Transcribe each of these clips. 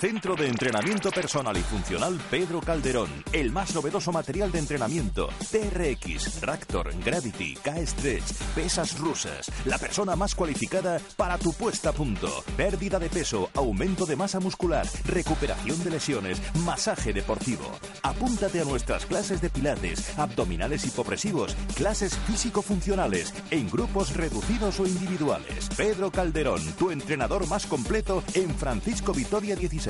Centro de Entrenamiento Personal y Funcional Pedro Calderón. El más novedoso material de entrenamiento. TRX, Raptor, Gravity, K-Stretch, pesas rusas. La persona más cualificada para tu puesta a punto. Pérdida de peso, aumento de masa muscular, recuperación de lesiones, masaje deportivo. Apúntate a nuestras clases de pilates, abdominales hipopresivos, clases físico-funcionales, en grupos reducidos o individuales. Pedro Calderón, tu entrenador más completo en Francisco Vitoria 16.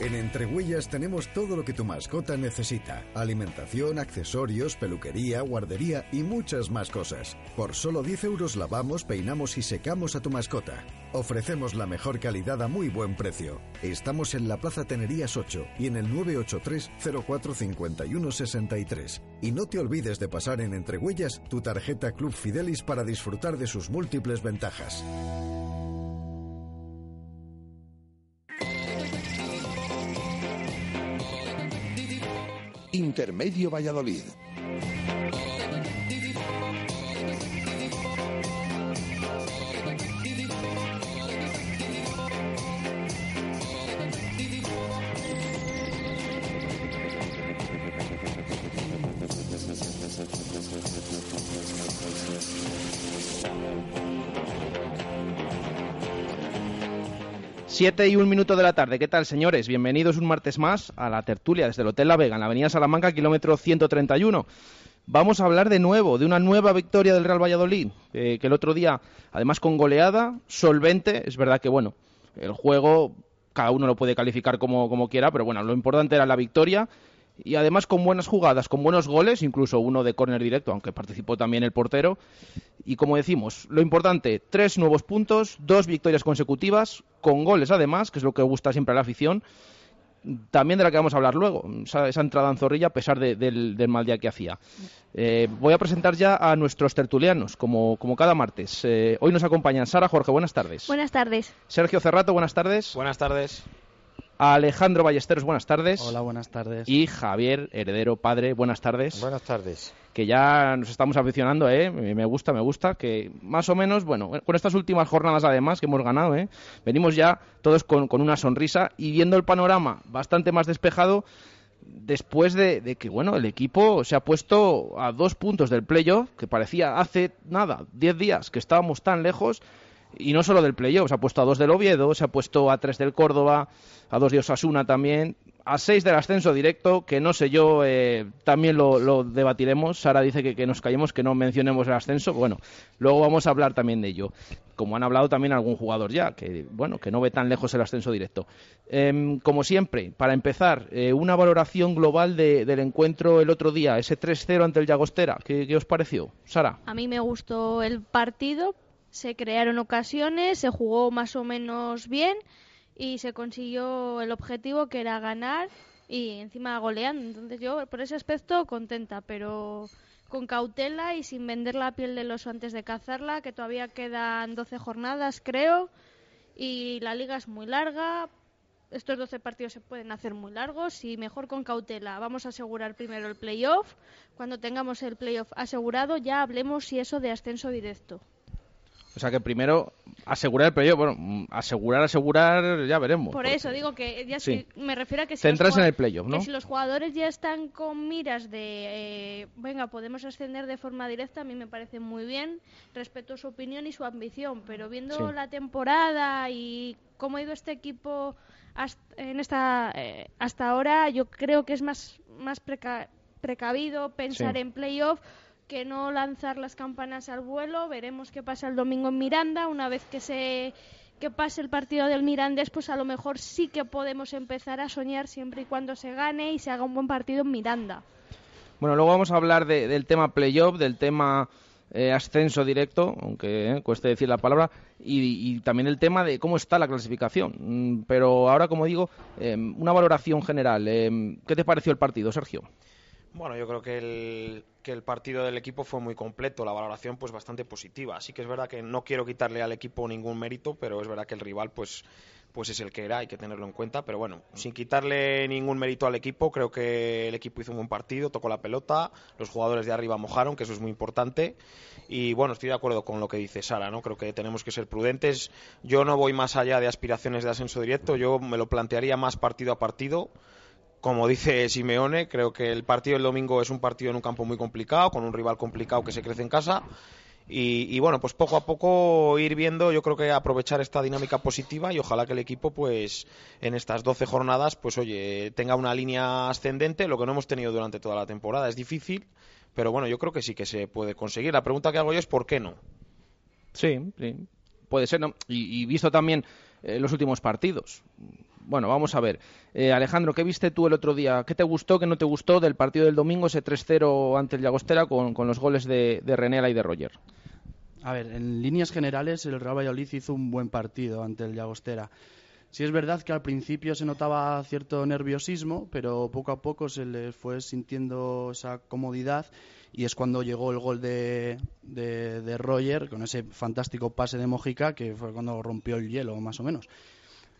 En Entrehuellas tenemos todo lo que tu mascota necesita. Alimentación, accesorios, peluquería, guardería y muchas más cosas. Por solo 10 euros lavamos, peinamos y secamos a tu mascota. Ofrecemos la mejor calidad a muy buen precio. Estamos en la Plaza Tenerías 8 y en el 983 045163. Y no te olvides de pasar en Entrehuellas tu tarjeta Club Fidelis para disfrutar de sus múltiples ventajas. Intermedio Valladolid. Siete y un minuto de la tarde. ¿Qué tal, señores? Bienvenidos un martes más a la tertulia desde el Hotel La Vega, en la Avenida Salamanca, kilómetro 131. Vamos a hablar de nuevo, de una nueva victoria del Real Valladolid, eh, que el otro día, además con goleada, solvente, es verdad que, bueno, el juego cada uno lo puede calificar como, como quiera, pero bueno, lo importante era la victoria y además con buenas jugadas, con buenos goles, incluso uno de córner directo, aunque participó también el portero. Y como decimos, lo importante, tres nuevos puntos, dos victorias consecutivas, con goles además, que es lo que gusta siempre a la afición, también de la que vamos a hablar luego, esa, entrada en Zorrilla a pesar del, mal día que hacía. Eh, voy a presentar ya a nuestros tertulianos, como, como cada martes. Eh, hoy nos acompañan Sara Jorge, buenas tardes. Buenas tardes. Sergio Cerrato, buenas tardes. Buenas tardes. Alejandro Ballesteros, buenas tardes. Hola, buenas tardes. Y Javier, heredero, padre, buenas tardes. Buenas tardes. Que ya nos estamos aficionando, ¿eh? Me gusta, me gusta, que más o menos, bueno, con estas últimas jornadas además que hemos ganado, ¿eh? Venimos ya todos con, una sonrisa y viendo el panorama bastante más despejado después de, de, que, bueno, el equipo se ha puesto a dos puntos del playoff, que parecía hace nada, diez días que estábamos tan lejos y no solo del playoff, se ha puesto a dos del Oviedo, se ha puesto a tres del Córdoba, a dos de Osasuna también, a seis del ascenso directo, que no sé yo, eh, también lo, debatiremos. Sara dice que, nos callemos, que no mencionemos el ascenso. Bueno, luego vamos a hablar también de ello. Como han hablado también algún jugador ya, que bueno, que no ve tan lejos el ascenso directo. Em, como siempre, para empezar, eh, una valoración global del encuentro el otro día, ese 3-0 ante el Llagostera. ¿Qué, ¿Qué os pareció, Sara? A mí me gustó el partido, se crearon ocasiones, se jugó más o menos bien y se consiguió el objetivo que era ganar y encima goleando. Entonces yo por ese aspecto contenta, pero con cautela y sin vender la piel del oso antes de cazarla, que todavía quedan 12 jornadas creo y la liga es muy larga. Estos 12 partidos se pueden hacer muy largos y mejor con cautela. Vamos a asegurar primero el playoff. Cuando tengamos el playoff asegurado ya hablemos si eso de ascenso directo. O sea que primero asegurar el playoff, bueno, asegurar, asegurar, ya veremos. Por eso digo que ya me refiero a que si, los, en el playoff, ¿no? si los jugadores ya están con miras de, eh, venga, podemos ascender de forma directa, a mí me parece muy bien, respeto su opinión y su ambición, pero viendo la temporada y cómo ha ido este equipo hasta, en esta, eh, hasta ahora, yo creo que es más, más precavido pensar en playoff que no lanzar las campanas al vuelo. Veremos qué pasa el domingo en Miranda. Una vez que se que pase el partido del Mirandés, pues a lo mejor sí que podemos empezar a soñar siempre y cuando se gane y se haga un buen partido en Miranda. Bueno, luego vamos a hablar del tema playoff, del tema eh, ascenso directo, aunque eh, cueste decir la palabra, y, también el tema de cómo está la clasificación. Mm, pero ahora, como digo, em, una valoración general. Em, ¿Qué te pareció el partido, Sergio? Bueno, yo creo que el, que el partido del equipo fue muy completo, la valoración pues bastante positiva. Así que es verdad que no quiero quitarle al equipo ningún mérito, pero es verdad que el rival pues pues es el que era, hay que tenerlo en cuenta. Pero bueno, sin quitarle ningún mérito al equipo, creo que el equipo hizo un buen partido, tocó la pelota, los jugadores de arriba mojaron, que eso es muy importante. Y bueno, estoy de acuerdo con lo que dice Sara, ¿no? Creo que tenemos que ser prudentes. Yo no voy más allá de aspiraciones de ascenso directo, yo me lo plantearía más partido a partido como dice Simeone, creo que el partido del domingo es un partido en un campo muy complicado, con un rival complicado que se crece en casa y, bueno, pues poco a poco ir viendo, yo creo que aprovechar esta dinámica positiva y ojalá que el equipo, pues en estas 12 jornadas, pues oye, tenga una línea ascendente, lo que no hemos tenido durante toda la temporada. Es difícil, pero bueno, yo creo que sí que se puede conseguir. La pregunta que hago yo es ¿por qué no? Sí, sí. puede ser, ¿no? Y, visto también eh, los últimos partidos. Bueno, vamos a ver. Eh, Alejandro, ¿qué viste tú el otro día? ¿Qué te gustó, qué no te gustó del partido del domingo, ese 3-0 ante el Llagostera con, los goles de, de Renela y de Roger? A ver, en líneas generales el Real Valladolid hizo un buen partido ante el Llagostera. Sí es verdad que al principio se notaba cierto nerviosismo, pero poco a poco se le fue sintiendo esa comodidad y es cuando llegó el gol de, de, Roger con ese fantástico pase de Mojica que fue cuando rompió el hielo más o menos.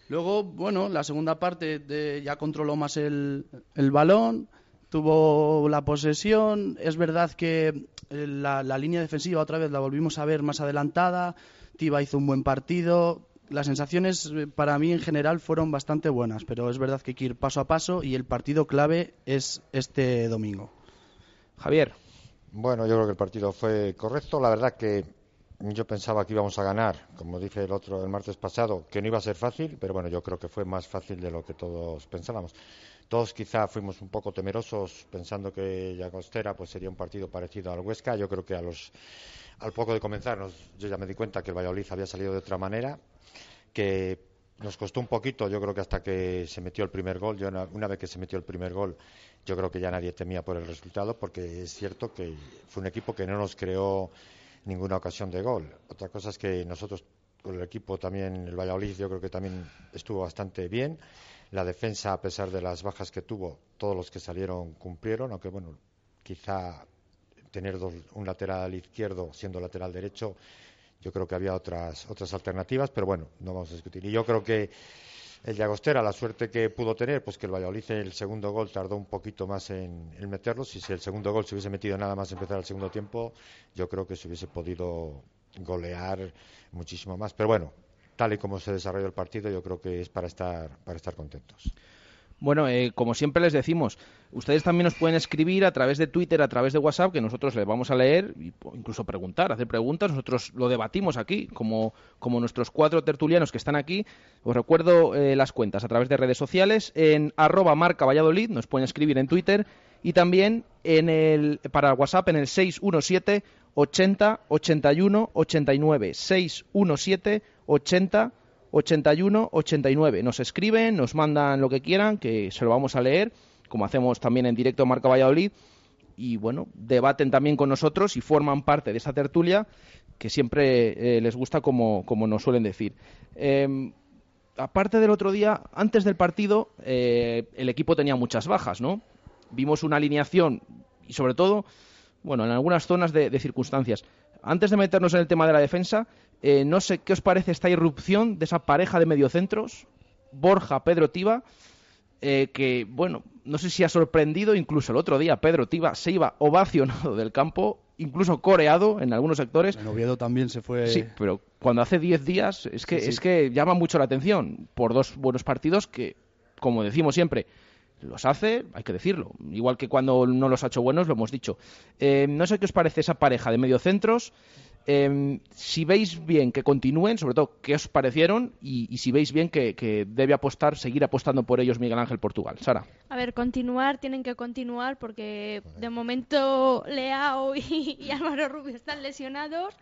Luego, bueno, la segunda parte ya controló más el, el balón, tuvo la posesión. Es verdad que eh, la, línea defensiva otra vez la volvimos a ver más adelantada. Tiba hizo un buen partido. Las sensaciones eh, para mí en general fueron bastante buenas, pero es verdad que hay que ir paso a paso y el partido clave es este domingo. Javier. Bueno, yo creo que el partido fue correcto. La verdad que yo pensaba que íbamos a ganar, como dije el otro el martes pasado, que no iba a ser fácil, pero bueno, yo creo que fue más fácil de lo que todos pensábamos. Todos quizá fuimos un poco temerosos pensando que Llagostera pues sería un partido parecido al Huesca. Yo creo que a los, al poco de comenzar yo ya me di cuenta que el Valladolid había salido de otra manera, que nos costó un poquito, yo creo que hasta que se metió el primer gol, yo una, vez que se metió el primer gol, yo creo que ya nadie temía por el resultado, porque es cierto que fue un equipo que no nos creó ninguna ocasión de gol. Otra cosa es que nosotros, con el equipo también, el Valladolid, yo creo que también estuvo bastante bien. La defensa, a pesar de las bajas que tuvo, todos los que salieron cumplieron, aunque bueno, quizá tener un lateral izquierdo siendo lateral derecho, yo creo que había otras otras alternativas, pero bueno, no vamos a discutir. Y yo creo que el Llagostera, la suerte que pudo tener, pues que el Valladolid el segundo gol tardó un poquito más en, meterlo. Si el segundo gol se hubiese metido nada más empezar el segundo tiempo, yo creo que se hubiese podido golear muchísimo más. Pero bueno, tal y como se desarrolló el partido, yo creo que es para estar, para estar contentos. Bueno, eh, como siempre les decimos, ustedes también nos pueden escribir a través de Twitter, a través de WhatsApp, que nosotros les vamos a leer, incluso preguntar, hacer preguntas. Nosotros lo debatimos aquí, como, como nuestros cuatro tertulianos que están aquí. Os recuerdo eh, las cuentas a través de redes sociales, en arroba marca Valladolid, nos pueden escribir en Twitter, y también en el, para WhatsApp en el 617 80 81 89. 617 80 81 89. Nos escriben, nos mandan lo que quieran, que se lo vamos a leer, como hacemos también en directo Marca Valladolid. Y bueno, debaten también con nosotros y forman parte de esa tertulia que siempre eh, les gusta, como, nos suelen decir. Em, aparte del otro día, antes del partido, eh, el equipo tenía muchas bajas, ¿no? Vimos una alineación y sobre todo, bueno, en algunas zonas de circunstancias. Antes de meternos en el tema de la defensa, eh, no sé qué os parece esta irrupción de esa pareja de mediocentros, Borja, Pedro Tiba, eh, que, bueno, no sé si ha sorprendido, incluso el otro día Pedro Tiba se iba ovacionado del campo, incluso coreado en algunos sectores. En Oviedo también se fue. Sí, pero cuando hace 10 días es que, es que llama mucho la atención por dos buenos partidos que, como decimos siempre, los hace, hay que decirlo. Igual que cuando no los ha hecho buenos, lo hemos dicho. Eh, no sé qué os parece esa pareja de mediocentros. Em, si veis bien que continúen, sobre todo qué os parecieron y, si veis bien que, debe apostar, seguir apostando por ellos Miguel Ángel Portugal. Sara. A ver, continuar, tienen que continuar porque de momento Leao y, y Álvaro Rubio están lesionados,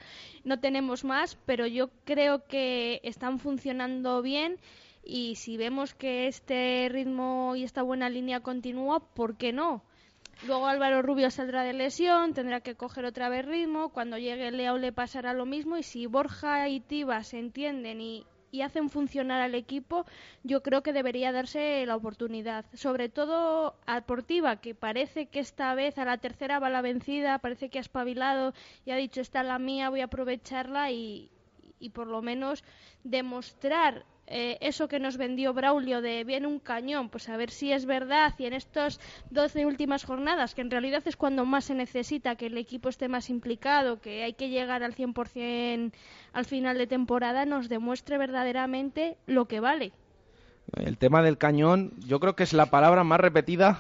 no tenemos más, pero yo creo que están funcionando bien y si vemos que este ritmo y esta buena línea continúa, ¿por qué no? Luego Álvaro Rubio saldrá de lesión, tendrá que coger otra vez ritmo. Cuando llegue Leo le pasará lo mismo. Y si Borja y Tiba se entienden y, y hacen funcionar al equipo, yo creo que debería darse la oportunidad. Sobre todo a Portiva, que parece que esta vez a la tercera va la vencida, parece que ha espabilado y ha dicho, esta es la mía, voy a aprovecharla y, y por lo menos demostrar eh, eso que nos vendió Braulio de viene un cañón, pues a ver si es verdad y en estas 12 últimas jornadas, que en realidad es cuando más se necesita que el equipo esté más implicado, que hay que llegar al 100% al final de temporada, nos demuestre verdaderamente lo que vale. El tema del cañón, yo creo que es la palabra más repetida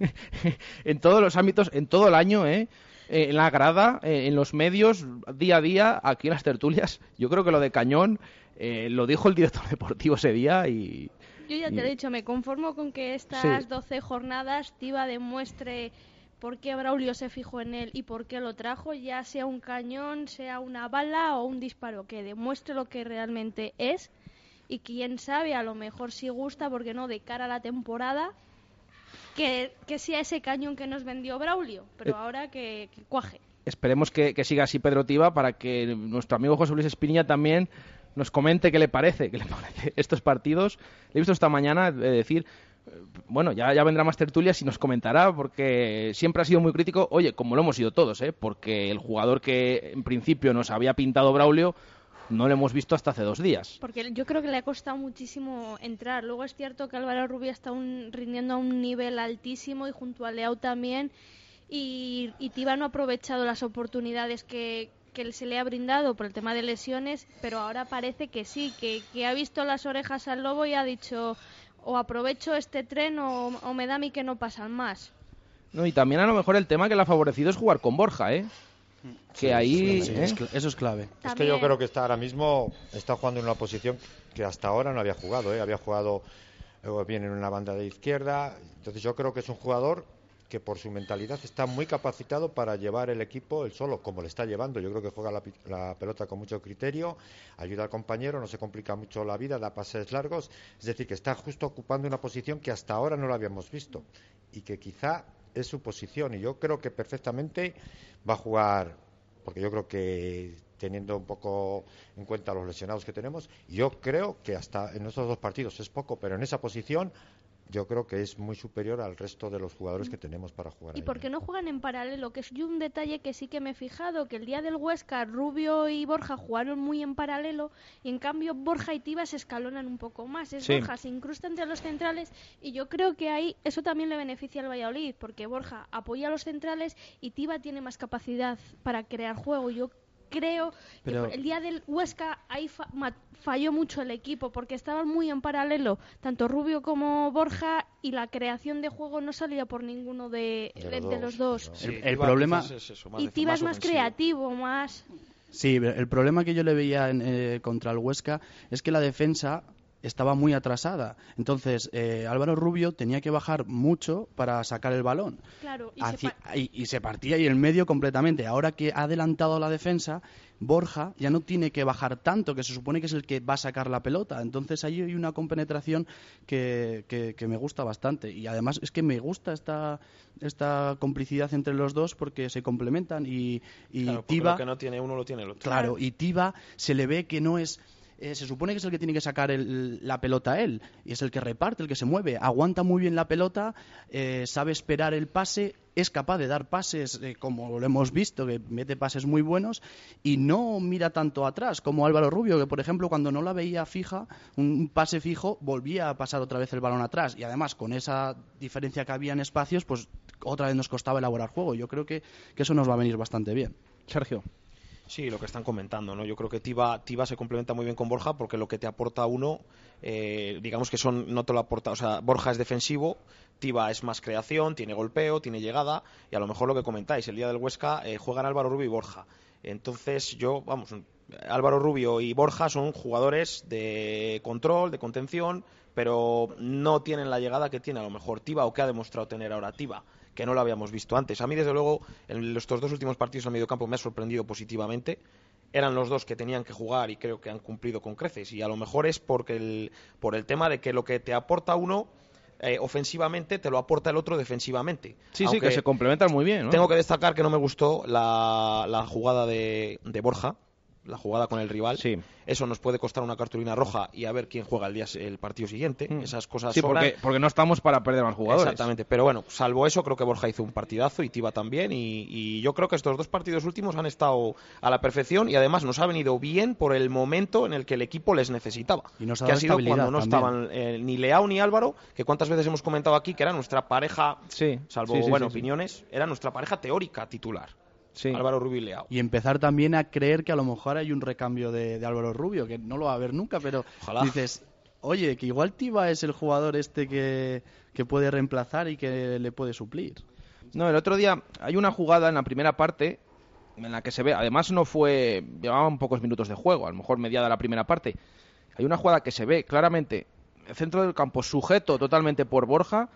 en todos los ámbitos, en todo el año, ¿eh? eh en la grada, eh, en los medios, día a día, aquí en las tertulias. Yo creo que lo de cañón eh, lo dijo el director deportivo ese día y... Yo ya te he dicho, me conformo con que estas 12 jornadas Tiva demuestre por qué Braulio se fijó en él y por qué lo trajo, ya sea un cañón, sea una bala o un disparo, que demuestre lo que realmente es y quién sabe, a lo mejor si gusta, porque no, de cara a la temporada, que, sea ese cañón que nos vendió Braulio, pero eh, ahora que, cuaje. Esperemos que, que, siga así Pedro Tiva para que nuestro amigo José Luis Espiña también nos comente qué le parece, qué le parece estos partidos. he visto esta mañana decir, bueno, ya, ya vendrá más tertulias y nos comentará, porque siempre ha sido muy crítico, oye, como lo hemos sido todos, ¿eh? porque el jugador que en principio nos había pintado Braulio no lo hemos visto hasta hace dos días. Porque yo creo que le ha costado muchísimo entrar. Luego es cierto que Álvaro Rubio está rindiendo a un nivel altísimo y junto a Leao también. Y, y Tiba no ha aprovechado las oportunidades que, que se le ha brindado por el tema de lesiones, pero ahora parece que sí, que, que ha visto las orejas al lobo y ha dicho o aprovecho este tren o, me da a mí que no pasan más. No, y también a lo mejor el tema que le ha favorecido es jugar con Borja, ¿eh? Que ahí ¿eh? eso es clave. Es que yo creo que está ahora mismo está jugando en una posición que hasta ahora no había jugado, ¿eh? Había jugado eh, bien en una banda de izquierda. Entonces yo creo que es un jugador que por su mentalidad está muy capacitado para llevar el equipo él solo, como le está llevando. Yo creo que juega la, pelota con mucho criterio, ayuda al compañero, no se complica mucho la vida, da pases largos. Es decir, que está justo ocupando una posición que hasta ahora no la habíamos visto y que quizá es su posición. Y yo creo que perfectamente va a jugar, porque yo creo que teniendo un poco en cuenta los lesionados que tenemos, yo creo que hasta en estos dos partidos es poco, pero en esa posición yo creo que es muy superior al resto de los jugadores que tenemos para jugar. ¿Y por qué no juegan en paralelo? Que es un detalle que sí que me he fijado, que el día del Huesca, Rubio y Borja jugaron muy en paralelo y en cambio Borja y Tiba se escalonan un poco más. Es Borja se incrusta entre los centrales y yo creo que ahí eso también le beneficia al Valladolid, porque Borja apoya a los centrales y Tiba tiene más capacidad para crear juego. Yo creo que el día del Huesca ahí falló mucho el equipo porque estaban muy en paralelo, tanto Rubio como Borja, y la creación de juego no salía por ninguno de, los dos. el, problema. y Tiba es más creativo, más. Sí, el problema que yo le veía eh, contra el Huesca es que la defensa estaba muy atrasada. Entonces, eh, Álvaro Rubio tenía que bajar mucho para sacar el balón. Claro, y, se partía y el medio completamente. Ahora que ha adelantado la defensa, Borja ya no tiene que bajar tanto, que se supone que es el que va a sacar la pelota. Entonces, ahí hay una compenetración que, que, me gusta bastante. Y además es que me gusta esta, esta complicidad entre los dos porque se complementan. Y, y Tiba, lo que no tiene uno lo tiene el otro. Claro, y Tiba se le ve que no es eh, se supone que es el que tiene que sacar la pelota él, y es el que reparte, el que se mueve, aguanta muy bien la pelota, eh, sabe esperar el pase, es capaz de dar pases, eh, como lo hemos visto, que mete pases muy buenos, y no mira tanto atrás, como Álvaro Rubio, que por ejemplo cuando no la veía fija, un pase fijo, volvía a pasar otra vez el balón atrás, y además con esa diferencia que había en espacios, pues otra vez nos costaba elaborar juego. Yo creo que eso nos va a venir bastante bien. Sergio. Sí, lo que están comentando, ¿no? Yo creo que Tiba, se complementa muy bien con Borja porque lo que te aporta uno, eh, digamos que son, no te lo aporta, o sea, Borja es defensivo, Tiba es más creación, tiene golpeo, tiene llegada y a lo mejor lo que comentáis, el día del Huesca eh, juegan Álvaro Rubio y Borja. Entonces yo, vamos, Álvaro Rubio y Borja son jugadores de control, de contención, pero no tienen la llegada que tiene a lo mejor Tiba o que ha demostrado tener ahora Tiba que no lo habíamos visto antes. A mí, desde luego, en estos dos últimos partidos al campo me ha sorprendido positivamente. Eran los dos que tenían que jugar y creo que han cumplido con creces. Y a lo mejor es porque el, por el tema de que lo que te aporta uno eh, ofensivamente te lo aporta el otro defensivamente. Sí, sí, Aunque que se complementan muy bien. ¿no? Tengo que destacar que no me gustó la, la jugada de, de Borja, la jugada con el rival. Sí. Eso nos puede costar una cartulina roja y a ver quién juega el día el partido siguiente. Mm. Esas cosas Sí, porque, porque no estamos para perder más jugadores. Exactamente, pero bueno, salvo eso, creo que Borja hizo un partidazo y Tiba también. Y, y yo creo que estos dos partidos últimos han estado a la perfección y además nos ha venido bien por el momento en el que el equipo les necesitaba. Y nos ha que ha sido cuando no también. estaban eh, ni Leao ni Álvaro, que cuántas veces hemos comentado aquí que era nuestra pareja, Sí, salvo sí, sí, bueno, sí, sí. opiniones, era nuestra pareja teórica titular. Sí. Álvaro Rubio y Leao. Y empezar también a creer que a lo mejor hay un recambio de, de Álvaro Rubio, que no lo va a haber nunca, pero Ojalá. dices, oye, que igual Tiba es el jugador este que, que puede reemplazar y que le puede suplir. No, el otro día hay una jugada en la primera parte en la que se ve, además no fue, llevaban pocos minutos de juego, a lo mejor mediada la primera parte. Hay una jugada que se ve claramente el centro del campo sujeto totalmente por Borja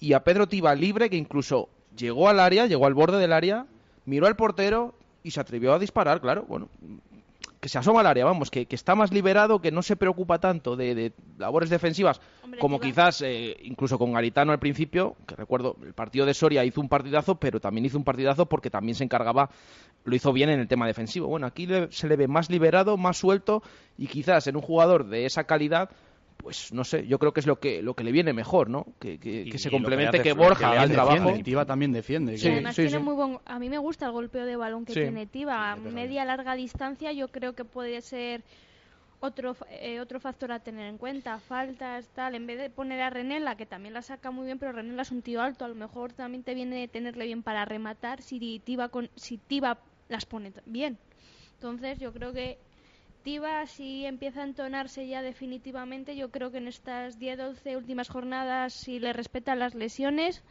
y a Pedro Tiba libre que incluso llegó al área, llegó al borde del área, miró al portero y se atrevió a disparar, claro, bueno, que se asoma al área, vamos, que, que está más liberado, que no se preocupa tanto de, de labores defensivas, Hombre, como quizás eh, incluso con Garitano al principio, que recuerdo, el partido de Soria hizo un partidazo, pero también hizo un partidazo porque también se encargaba, lo hizo bien en el tema defensivo. Bueno, aquí le- se le ve más liberado, más suelto, y quizás en un jugador de esa calidad, pues no sé, yo creo que es lo que, lo que le viene mejor, ¿no? Que, que- Y- que se complemente, que, que Borja le haga el hace trabajo. Defiende, Tiba también defiende. Sí, además sí, tiene sí. muy buen... A mí me gusta el golpeo de balón que Sí. tiene Tiba. A media larga distancia yo creo que puede ser otro eh, otro factor a tener en cuenta. Faltas, tal. En vez de poner a Renela, que también la saca muy bien, pero Renela es un tío alto. A lo mejor también te viene de tenerle bien para rematar si Tiba, con, si Tiba las pone bien. Entonces yo creo que Si empieza a entonarse ya definitivamente, yo creo que en estas 10-12 últimas jornadas, si le respetan las lesiones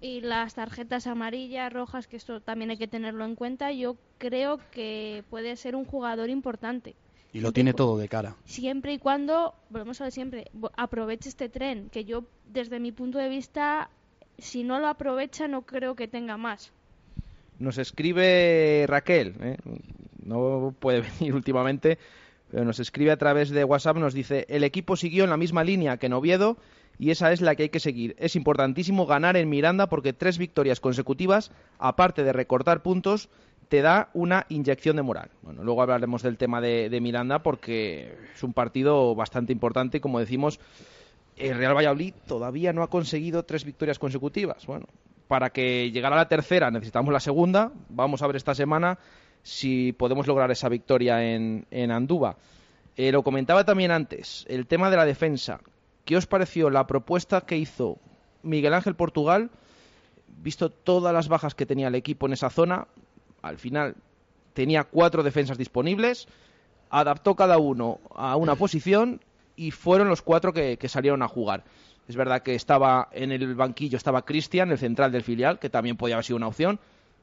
y las tarjetas amarillas, rojas, que esto también hay que tenerlo en cuenta, yo creo que puede ser un jugador importante. Y lo tiene todo de cara. Siempre y cuando, volvemos a ver siempre, aproveche este tren, que yo desde mi punto de vista, si no lo aprovecha, no creo que tenga más. Nos escribe Raquel, ¿eh? No puede venir últimamente, pero nos escribe a través de WhatsApp, nos dice, el equipo siguió en la misma línea que en Oviedo y esa es la que hay que seguir. Es importantísimo ganar en Miranda porque tres victorias consecutivas, aparte de recortar puntos, te da una inyección de moral. Bueno, luego hablaremos del tema de, de Miranda porque es un partido bastante importante y como decimos, el Real Valladolid todavía no ha conseguido tres victorias consecutivas. Bueno, para que llegara la tercera necesitamos la segunda. Vamos a ver esta semana si podemos lograr esa victoria en, en Andúba. Eh, lo comentaba también antes, el tema de la defensa. ¿Qué os pareció la propuesta que hizo Miguel Ángel Portugal, visto todas las bajas que tenía el equipo en esa zona? Al final tenía cuatro defensas disponibles, adaptó cada uno a una posición y fueron los cuatro que, que salieron a jugar. Es verdad que estaba en el banquillo, estaba Cristian, el central del filial, que también podía haber sido una opción.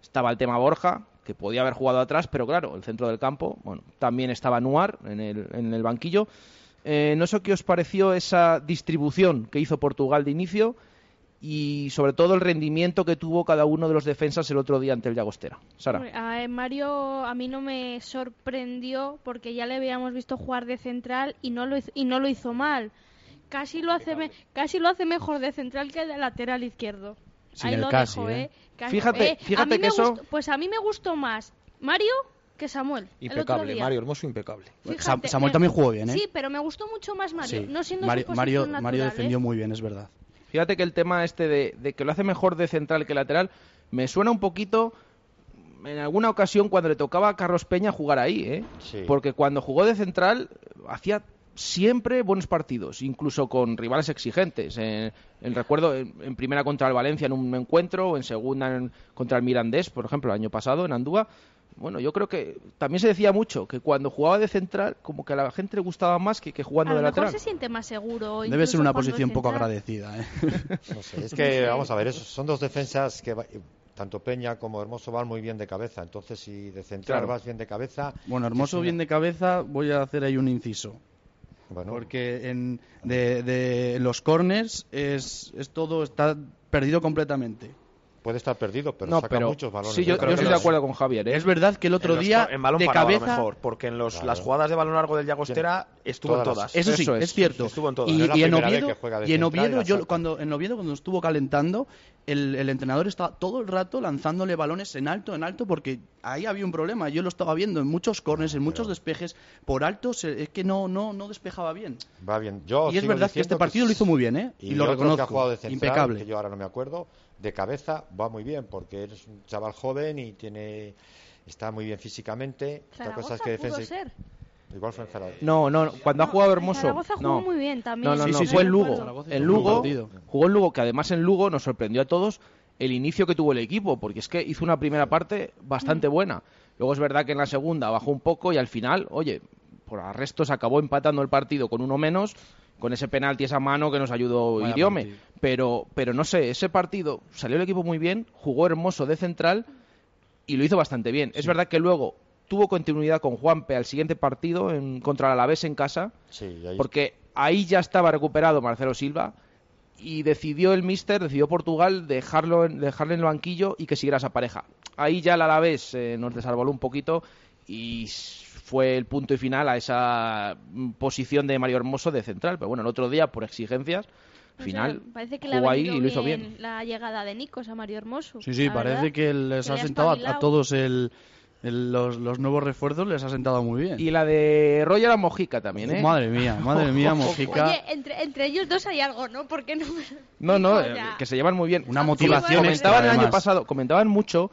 Estaba el tema Borja, que podía haber jugado atrás, pero claro, el centro del campo, bueno, también estaba Nuar en el, en el banquillo. Eh, no sé qué os pareció esa distribución que hizo Portugal de inicio y sobre todo el rendimiento que tuvo cada uno de los defensas el otro día ante el Llagostera. Sara. A eh, Mario a mí no me sorprendió porque ya le habíamos visto jugar de central y no lo hizo, y no lo hizo mal. Casi lo hace me- casi lo hace mejor de central que de lateral izquierdo. Sin Ahí el lo casi, dejo, ¿eh? ¿eh? Casi- Fíjate- eh, fíjate que eso- gustó- pues a mí me gustó más Mario que Samuel. el otro Impecable, día. Mario Hermoso, impecable. Fíjate, Samuel me- también jugó bien, ¿eh? Sí, pero me gustó mucho más Mario, Sí. no siendo Mario, Mario, natural, Mario ¿eh? defendió muy bien, es verdad. Fíjate que el tema este de, de que lo hace mejor de central que lateral me suena un poquito en alguna ocasión cuando le tocaba a Carlos Peña jugar ahí, ¿eh? Sí. Porque cuando jugó de central hacía siempre buenos partidos, incluso con rivales exigentes. En, en recuerdo en, en primera contra el Valencia en un encuentro, o en segunda en- contra el Mirandés, por ejemplo, el año pasado en Andúa. Bueno, yo creo que también se decía mucho que cuando jugaba de central, como que a la gente le gustaba más que, que jugando a de mejor lateral. se siente más seguro. Debe ser una posición poco agradecida, ¿eh? No sé, es que, vamos a ver, esos son dos defensas que va- tanto Peña como Hermoso van muy bien de cabeza. Entonces, si de central Claro. vas bien de cabeza. Bueno, Hermoso una- bien de cabeza, voy a hacer ahí un inciso. Porque en, de, de los corners es, es todo, está perdido completamente. Puede estar perdido, pero No, saca pero muchos balones. sí, yo, estoy de los- acuerdo con Javier. ¿eh? Es verdad que el otro En los día to- en balón de parado, cabeza mejor, porque en los, Claro. las jugadas de balón largo del Llagostera estuvo en Todas las- todas. Eso sí, Eso es, es. cierto. Estuvo en todas. Y, en Oviedo, y en y Oviedo yo cuando en Oviedo cuando estuvo calentando, el, el entrenador estaba todo el rato lanzándole balones en alto, en alto, porque ahí había un problema. Yo lo estaba viendo en muchos corners, en muchos despejes, por alto, se- es que no, no, no despejaba bien. Va bien. Yo y es verdad que este partido lo hizo muy bien, ¿eh? Y, Y, lo que reconozco. ha jugado de central, Impecable. que yo ahora no me acuerdo, de cabeza va muy bien, porque eres un chaval joven y tiene está muy bien físicamente. Otra cosa es que defensa... ser. Igual fue en Zaragoza. No, no, cuando ha jugado Hermoso. Zaragoza jugó no. muy bien también. No, no, Sí, no, sí, fue sí. en Lugo. En Lugo, jugó en Lugo, que además en Lugo nos sorprendió a todos el inicio que tuvo el equipo, porque es que hizo una primera parte bastante buena. Luego es verdad que en la segunda bajó un poco y al final, oye, por arrestos acabó empatando el partido con uno menos, con ese penalti, esa mano que nos ayudó Vaya partido. Pero, pero no sé, ese partido salió el equipo muy bien, jugó hermoso de central y lo hizo bastante bien. Es verdad que luego tuvo continuidad con Juanpe al siguiente partido en, contra el Alavés en casa, Sí, y ahí- porque ahí ya estaba recuperado Marcelo Silva y decidió el míster, decidió Portugal dejarlo en, dejarle en el banquillo y que siguiera esa pareja. Ahí ya el Alavés eh, nos desarboló un poquito y fue el punto y final a esa mm, posición de Mario Hermoso de central. Pero bueno, el otro día, por exigencias, sé, final parece que le jugó ahí y lo hizo bien. La llegada de Nicos a Mario Hermoso. Sí, sí, parece verdad. que les Que ha sentado a, a todos el, el- los, los nuevos refuerzos, les ha sentado muy bien. Y la de Roger a Mojica también, ¿eh? Madre mía, madre mía, Mojica. Oye, entre, entre ellos dos hay algo, ¿no? ¿Por qué no? No, no, O eh, sea, que se llevan muy bien. Una motivación bueno, extra, comentaban el año pasado, comentaban mucho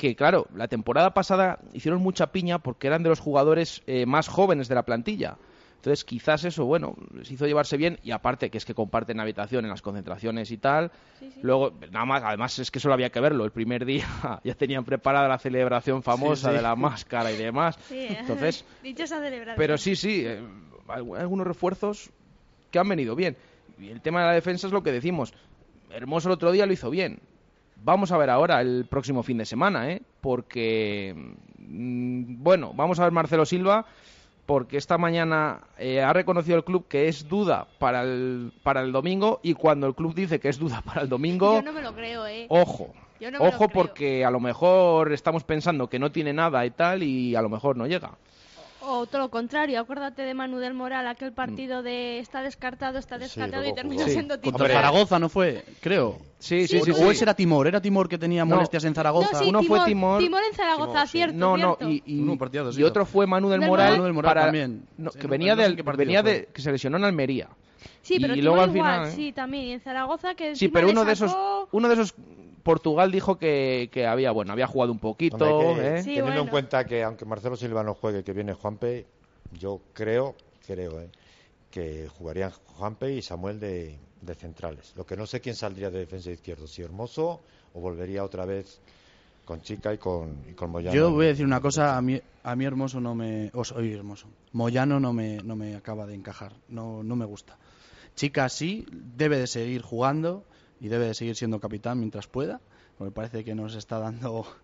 que, claro, la temporada pasada hicieron mucha piña porque eran de los jugadores eh, más jóvenes de la plantilla. Entonces, quizás eso, bueno, les hizo llevarse bien y aparte que es que comparten habitación en las concentraciones y tal. Sí, sí. Luego, nada más, además es que solo había que verlo. El primer día ya tenían preparada la celebración famosa Sí, sí. de la máscara y demás. Sí, Entonces, dichosa celebración. pero sí, sí, eh, algunos refuerzos que han venido bien. Y el tema de la defensa es lo que decimos. Hermoso el otro día lo hizo bien. Vamos a ver ahora el próximo fin de semana, ¿eh? Porque, mm, bueno, vamos a ver Marcelo Silva, porque esta mañana eh, ha reconocido el club que es duda para el, para el domingo y cuando el club dice que es duda para el domingo, Yo no me lo creo, ¿eh? ojo. Yo no me lo Ojo creo. porque a lo mejor estamos pensando que no tiene nada y tal y a lo mejor no llega. O todo lo contrario, acuérdate de Manu del Moral, aquel partido de está descartado, está Sí, descartado y jugó. siendo Contra titular. Zaragoza no fue, creo. Sí, sí, Sí, sí. o sí. ese era Timor, era Timor que tenía No. molestias en Zaragoza. No, sí, Uno fue Timor, Timor. en Zaragoza, Timor, sí. cierto, No, no, cierto. y, y- Uno partido, sí, y otro fue Manu del Del Moral, Moral. Manu del Moral para- también. que venía, del- venía de que se lesionó en Almería. Sí, pero y luego al igual, final, ¿eh? sí, también. Y en Zaragoza que Sí, pero le uno de esos sacó- uno de esos Portugal dijo que, que había, bueno, había jugado un poquito, Hombre, que- ¿eh? Sí, teniendo bueno. en cuenta que aunque Marcelo Silva no juegue, que viene Juanpe, yo creo, creo, eh, que jugarían Juanpe y Samuel de, de centrales. Lo que no sé quién saldría de defensa izquierdo, si Hermoso o volvería otra vez con Chica y con, y con Moyano. Yo voy a decir una cosa, a mí, a mí Hermoso no me... O soy Hermoso. Moyano no me, no me acaba de encajar, no, no me gusta. Chica sí, debe de seguir jugando y debe de seguir siendo capitán mientras pueda, porque parece que nos está dando...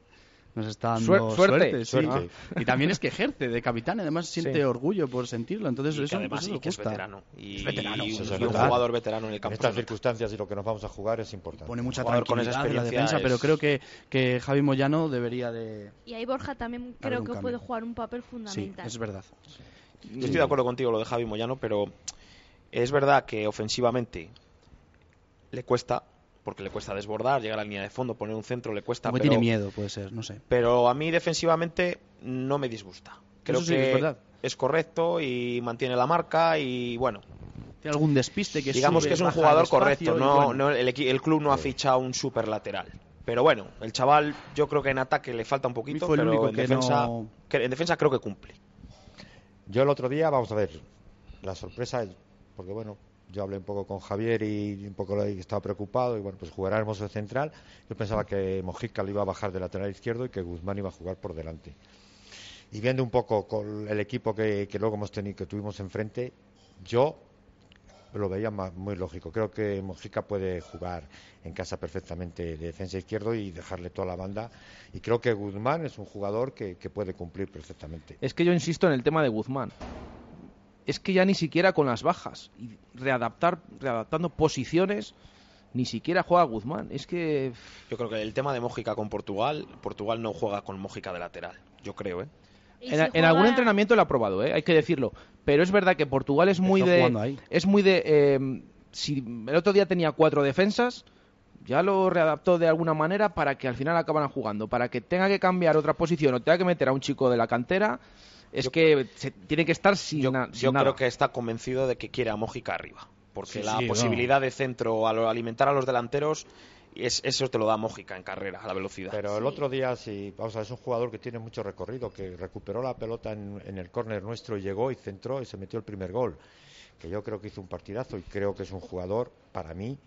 Nos está dando Suer- suerte. suerte, sí. Suerte. Y también es que ejerce de capitán, además siente Sí. orgullo por sentirlo. Entonces Y que eso, además eso sí, le que es gusta. veterano. Y, Es veterano, y un, es y un verdad. jugador veterano en el en campo. estas se nota. circunstancias y lo que nos vamos a jugar es importante. Pone mucha con esa tranquilidad en la defensa, pero creo que, que Javi Moyano debería de... Y ahí Borja también creo que cambio. puede jugar un papel Sí, fundamental. es verdad. Yo estoy de acuerdo contigo lo de Javi Moyano, pero es verdad que ofensivamente le cuesta, porque le cuesta desbordar, llegar a la línea de fondo, poner un centro, le cuesta. Como pero, tiene miedo, puede ser, no sé. pero a mí defensivamente no me disgusta. Creo Eso sí, que es verdad. es correcto y mantiene la marca y bueno, Tiene algún despiste que digamos sube, que es un jugador correcto. No, bueno. no- el, club no ha fichado un super lateral. Pero bueno, el chaval yo creo que en ataque le falta un poquito, fue el pero único en que defensa, no- que- en defensa creo que cumple. Yo el otro día, vamos a ver, la sorpresa, es- porque bueno, yo hablé un poco con Javier y un poco le- estaba preocupado y bueno, pues jugará Hermoso de central. Yo pensaba que Mojica le iba a bajar de lateral izquierdo y que Guzmán iba a jugar por delante. Y viendo un poco con el equipo que, que luego hemos tenido, que tuvimos enfrente, yo lo veía ma- muy lógico. Creo que Mojica puede jugar en casa perfectamente de defensa izquierdo y dejarle toda la banda. Y creo que Guzmán es un jugador que, que puede cumplir perfectamente. Es que yo insisto en el tema de Guzmán. Es que ya ni siquiera con las bajas y readaptar, readaptando posiciones, ni siquiera juega Guzmán. Es que Yo creo que el tema de Mójica con Portugal, Portugal no juega con Mójica de lateral, yo creo, ¿eh? En, si en algún entrenamiento lo ha probado, ¿eh? hay que decirlo. Pero es verdad que Portugal es muy Está de. jugando ahí. Es muy de. eh, si el otro día tenía cuatro defensas, ya lo readaptó de alguna manera para que al final acabaran jugando. Para que tenga que cambiar otra posición o tenga que meter a un chico de la cantera, es Yo- que se, tiene que estar sin, na- sin Yo nada. creo que está convencido de que quiere a Mójica arriba. Porque Sí, la sí, posibilidad de centro al alimentar a los delanteros, es, eso te lo da Mójica en carrera, a la velocidad. Pero el otro día, sí, vamos a ver, es un jugador que tiene mucho recorrido, que recuperó la pelota en, en el córner nuestro y llegó y centró y se metió el primer gol. Que yo creo que hizo un partidazo y creo que es un jugador, para mí,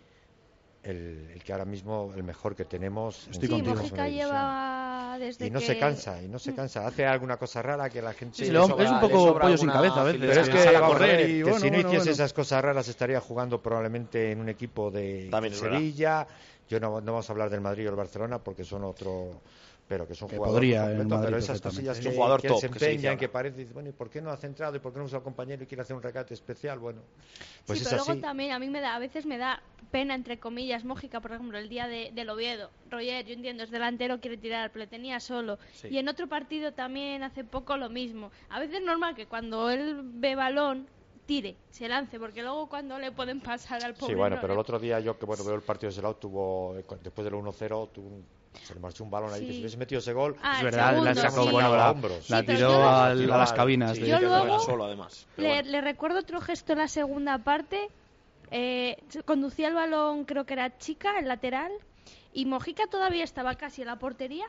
el, el que ahora mismo, el mejor que tenemos. en Estoy Sí, contigo. división. lleva desde Y no que... se cansa, y no se cansa. Hace alguna cosa rara que la gente... Sí, le le sobra- es un poco pollo sin cabeza a veces. Pero es Sí, que, a correr y que bueno, si no bueno, hiciese bueno. esas cosas raras estaría jugando probablemente en un equipo de También. Sevilla. Yo no, no vamos a hablar del Madrid o el Barcelona porque son otro... Pero que son Que jugadores podría completos, en Madrid pero esas cosillas Es que, un jugador que top, se que empeñan, ahora. que parece, dices, bueno, ¿y por qué no ha centrado? ¿Y por qué no usa al compañero y quiere hacer un recate especial? Bueno, pues sí, es pero así. luego también a mí me da, a veces me da pena, entre comillas, Mójica, por ejemplo, el día de, del Oviedo. Roger, yo entiendo, es delantero, quiere tirar, pero le tenía solo. Sí. Y en otro partido también hace poco lo mismo. A veces es normal que cuando él ve balón, tire, se lance, porque luego cuando le pueden pasar al pobre Sí, bueno, no pero le- el otro día yo que bueno veo el partido de ese lado tuvo eh, después del 1-0 tuvo un- se le marchó un balón ahí que si hubiese metido ese gol Ah, Es verdad, la segundo, sacó sí. bueno, a la, hombros. la Sí, pero tiró a las cabinas. sí, de- Yo que luego- juega solo además. Le, bueno. le recuerdo otro gesto en la segunda parte. Eh, conducía el balón, creo que era Chica, el lateral, y Mojica todavía estaba casi en la portería.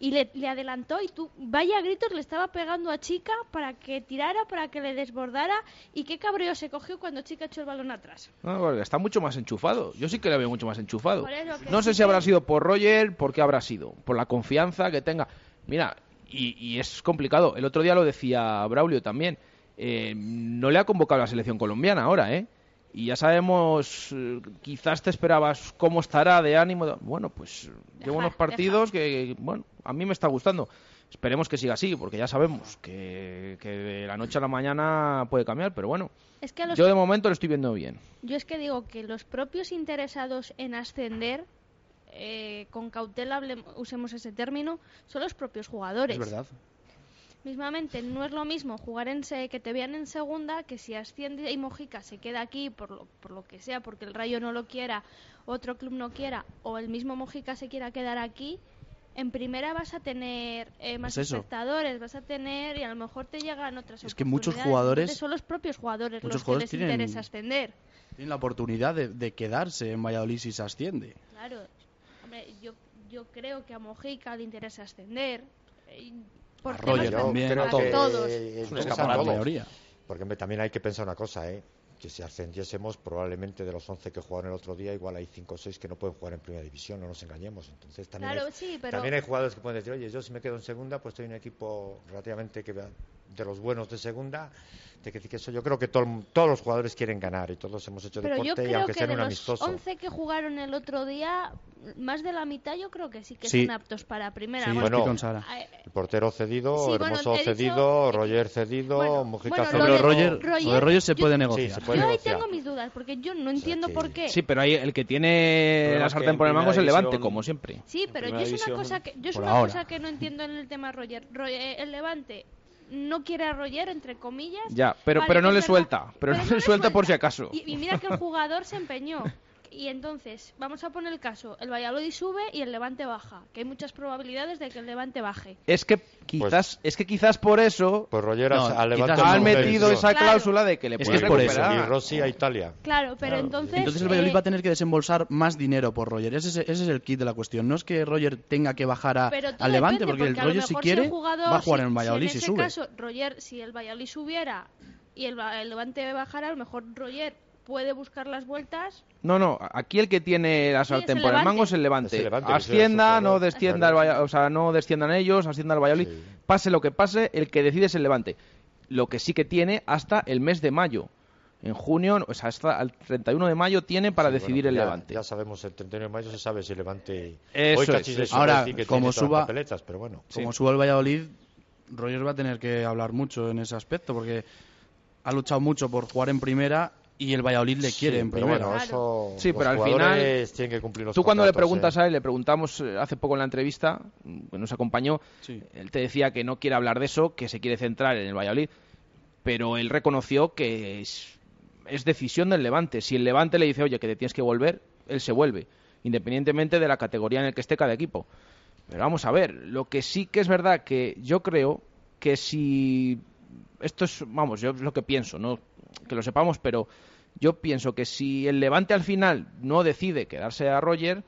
Y le, le adelantó y tú, vaya gritos, le estaba pegando a Chica para que tirara, para que le desbordara. Y qué cabreo se cogió cuando Chica echó el balón atrás. No, está mucho más enchufado. Yo sí que le veo mucho más enchufado. No sé sí si habrá sido por Roger, por qué habrá sido. Por la confianza que tenga. Mira, y, y es complicado. El otro día lo decía Braulio también. Eh, no le ha convocado a la selección colombiana ahora, ¿eh? Y ya sabemos, eh, quizás te esperabas cómo estará de ánimo. Bueno, pues lleva unos partidos que, bueno, a mí me está gustando. Esperemos que siga así, porque ya sabemos que, que de la noche a la mañana puede cambiar, pero bueno, Es que a los yo de momento lo estoy viendo bien. Yo es que digo que los propios interesados en ascender, eh, con cautela usemos ese término, son los propios jugadores. Es verdad. Mismamente, no es lo mismo jugar en se que te vean en segunda que si asciende y Mojica se queda aquí por lo, por lo que sea, porque el Rayo no lo quiera, otro club no quiera, o el mismo Mojica se quiera quedar aquí. En primera vas a tener eh, más Es eso. espectadores, vas a tener y a lo mejor te llegan otras Es que muchos jugadores- son los propios jugadores muchos los jugadores que les tienen- interesa ascender. Tienen la oportunidad de, de quedarse en Valladolid si se asciende. Claro, hombre, yo, yo creo que a Mojica le interesa ascender. Por A temas Roger per- también. creo a que todos. eh, Es un escaparate. Porque hombre, también hay que pensar una cosa, ¿eh? que si ascendiésemos, probablemente de los 11 que jugaron el otro día, igual hay 5 o 6 que no pueden jugar en primera división, no nos engañemos. Entonces también, Claro, hay, sí, pero también hay jugadores que pueden decir, oye, yo si me quedo en segunda, pues estoy en un equipo relativamente que va- de los buenos de segunda. Te que eso, yo creo que todo el- todos los jugadores quieren ganar y todos hemos hecho pero yo deporte y creo aunque que sea de un los amistoso. 11 que jugaron el otro día, más de la mitad yo creo que sí que Sí. son aptos para primera. Sí, Bueno, eh, El portero cedido, Sí, Hermoso he dicho- cedido, eh, Roger cedido, bueno, Mujica cedido. Roger, Roger, Roger se yo- puede Sí, negociar. se puede yo ahí tengo mis dudas, porque yo no entiendo que- por qué. Sí, pero ahí el que tiene la sartén por el mango es el Levante, división- como siempre. Sí, pero yo es una cosa que yo es una ahora. cosa que no entiendo en el tema Roger. Ro- eh, el Levante no quiere a Roger entre comillas. Ya, pero, Vale, pero no le verdad, suelta, pero, no le suelta por si acaso. Y, y mira que el jugador se empeñó. Y entonces, vamos a poner el caso, el Valladolid sube y el Levante baja, que hay muchas probabilidades de que el Levante baje. Es que quizás, es que quizás por eso Pues Roger No, al Levante quizás han metido esa Claro. cláusula de que le Es pueden que es por eso. Y Rossi a Italia. Claro, pero entonces... Entonces el Valladolid eh, va a tener que desembolsar más dinero por Roger. Ese es, ese es el kit de la cuestión. No es que Roger tenga que bajar a- al Levante, porque, el Roger si quiere el jugador, va a jugar si- en Valladolid si si, en ese sube. caso, Roger, si el Valladolid subiera y el, el Levante bajara, a lo mejor Roger puede buscar las vueltas. No, no, aquí el que tiene la sartén el por el mango es el Levante. Es el Levante, que Ascienda, no descienda el o sea, no desciendan ellos, ascienda el Valladolid. Sí. Pase lo que pase, el que decide es el Levante. Lo que sí que tiene hasta el mes de mayo. En junio, o sea, hasta el 31 de mayo tiene para Sí, decidir bueno, el ya- Levante. Ya sabemos, el 31 de mayo se sabe si el Levante. Eso Hoy casi Ahora, que como suba- papeletas, pero bueno. Como suba el Valladolid, Roger va a tener que hablar mucho en ese aspecto, porque ha luchado mucho por jugar en primera Y el Valladolid le quiere Sí, en pero primera. bueno, eso Sí, los pero al jugadores final, tienen que cumplir los Tú cuando le preguntas ¿eh? a él, le preguntamos eh, hace poco en la entrevista, mm, que nos acompañó, Sí. él te decía que no quiere hablar de eso, que se quiere centrar en el Valladolid, pero él reconoció que es, es decisión del Levante. Si el Levante le dice, oye, que te tienes que volver, él se vuelve, independientemente de la categoría en el que esté cada equipo. Pero vamos a ver, lo que sí que es verdad que yo creo que si esto es, vamos, yo es lo que pienso, no que lo sepamos, pero yo pienso que si el Levante al final no decide quedarse a Roger,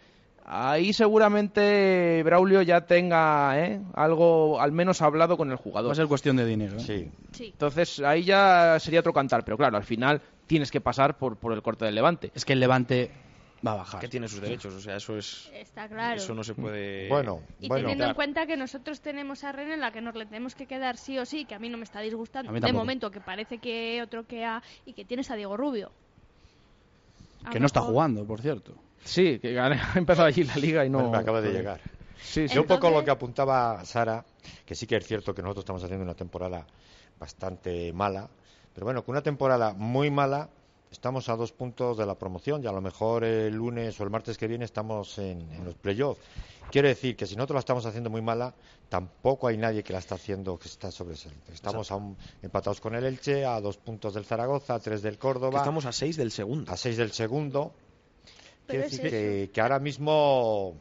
ahí seguramente Braulio ya tenga ¿eh? algo al menos hablado con el Va jugador. a ser cuestión de dinero. ¿eh? Sí, Sí. Entonces ahí ya sería otro cantar, pero claro, al final tienes que pasar por, por el corte del Levante. Es que el Levante va a bajar. Que tiene sus derechos, o sea, eso es. Está claro. Eso no se puede. bueno, Y bueno. teniendo en cuenta que nosotros tenemos a Ren en la que nos le tenemos que quedar sí o sí, que a mí no me está disgustando de momento, que parece que otro que ha y que tienes a Diego Rubio. A Que no está jugando, por cierto. Sí, que ha empezado allí la liga y no... me acaba de llegar. Sí, sí. Yo un poco lo que apuntaba Sara, que sí que es cierto que nosotros estamos haciendo una temporada bastante mala, pero bueno, con una temporada muy mala estamos a dos puntos de la promoción y a lo mejor el lunes o el martes que viene estamos en, en los playoffs. Quiero decir que si nosotros la estamos haciendo muy mala, tampoco hay nadie que la está haciendo que está sobresaliente. Estamos aún empatados con el Elche, a dos puntos del Zaragoza, a tres del Que Córdoba, estamos a 6 del segundo. a seis del segundo. Es decir que, que ahora mismo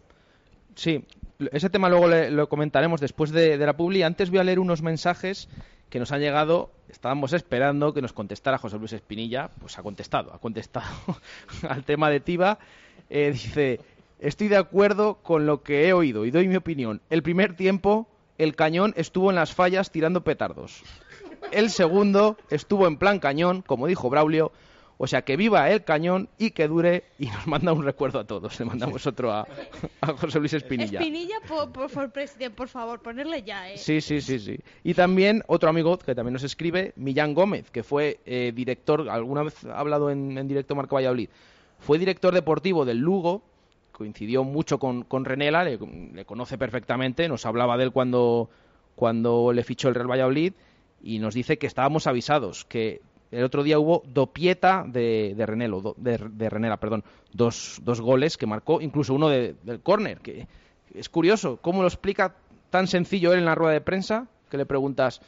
Sí, ese tema luego le- lo comentaremos después de, la publi. Antes voy a leer unos mensajes que nos han llegado. Estábamos esperando que nos contestara José Luis Espinilla. Pues ha contestado, ha contestado al tema de Tiba. Eh, dice, estoy de acuerdo con lo que he oído y doy mi opinión. El primer tiempo, el cañón estuvo en las fallas tirando petardos. El segundo estuvo en plan cañón, como dijo Braulio. O sea, que viva el cañón y que dure. Y nos manda un recuerdo a todos. Le mandamos otro a, a José Luis Espinilla. Espinilla, por, por, por, presidente, por favor, ponerle ya, ¿eh? Sí, sí, sí, sí. Y también otro amigo que también nos escribe, Millán Gómez, que fue eh, director, alguna vez ha hablado en, en directo Marco Valladolid, fue director deportivo del Lugo, coincidió mucho con, con Renela, le, le conoce perfectamente, nos hablaba de él cuando, cuando le fichó el Real Valladolid y nos dice que estábamos avisados, que el otro día hubo dopieta de, de Renelo, do- de, perdón, dos, dos goles que marcó, incluso uno de- del córner, que es curioso, ¿cómo lo explica tan sencillo él en la rueda de prensa? Que le preguntas,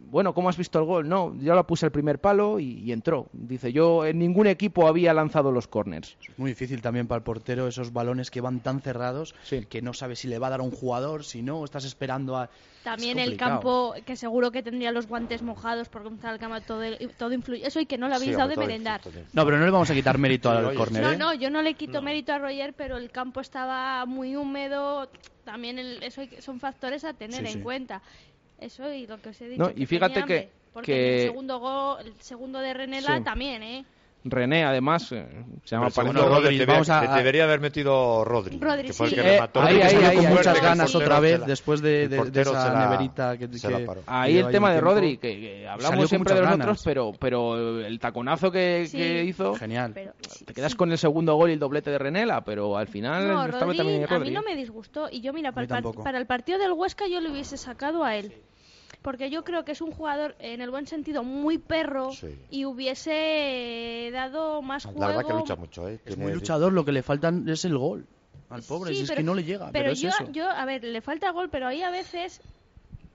bueno, ¿cómo has visto el gol? No, yo la puse el primer palo y, y entró. Dice, yo en ningún equipo había lanzado los corners. Es muy difícil también para el portero esos balones que van tan cerrados Sí. que no sabes si le va a dar a un jugador, si no, estás esperando a... También Es el campo, que seguro que tendría los guantes mojados porque un tal cama todo, el- todo influye. Eso y que no le habéis Sí, dado de merendar. No, pero no le vamos a quitar mérito al córner, No, ¿eh? no, yo no le quito mérito a Roger, pero el campo estaba muy húmedo. También el- eso hay que- son factores a tener Sí, en sí. cuenta. Eso y lo que os he dicho. No, que y fíjate tenía que- hambre, Porque que- el segundo gol, el segundo de Renela Sí. también, ¿eh? René, además, eh, se llama gol Rodri, debería, vamos a- que debería haber metido Rodri, Rodri, que fue el sí. que Eh, remató. ahí, que ahí, ahí, con ahí, muchas ganas otra vez la- después de, el de- de esa la- neverita que, que- paró. Ahí el tema de tiempo. Rodri, que, que hablamos siempre de los ganas. otros, pero, pero el taconazo que, Sí. que hizo, Genial. Pero, te quedas con el segundo gol y el doblete de Renela, pero al final No, estaba Rodri, también a Rodri. mí no me disgustó. Y yo, mira, para el, para el partido del Huesca yo le hubiese sacado a él. Porque yo creo que es un jugador, en el buen sentido, muy perro Sí. y hubiese dado más juego. La verdad que lucha mucho, ¿eh? Es muy luchador, lo que le faltan es el gol. Al pobre, Sí, si es pero- que no le llega, pero, es yo, eso. yo, a ver, le falta gol, pero hay a veces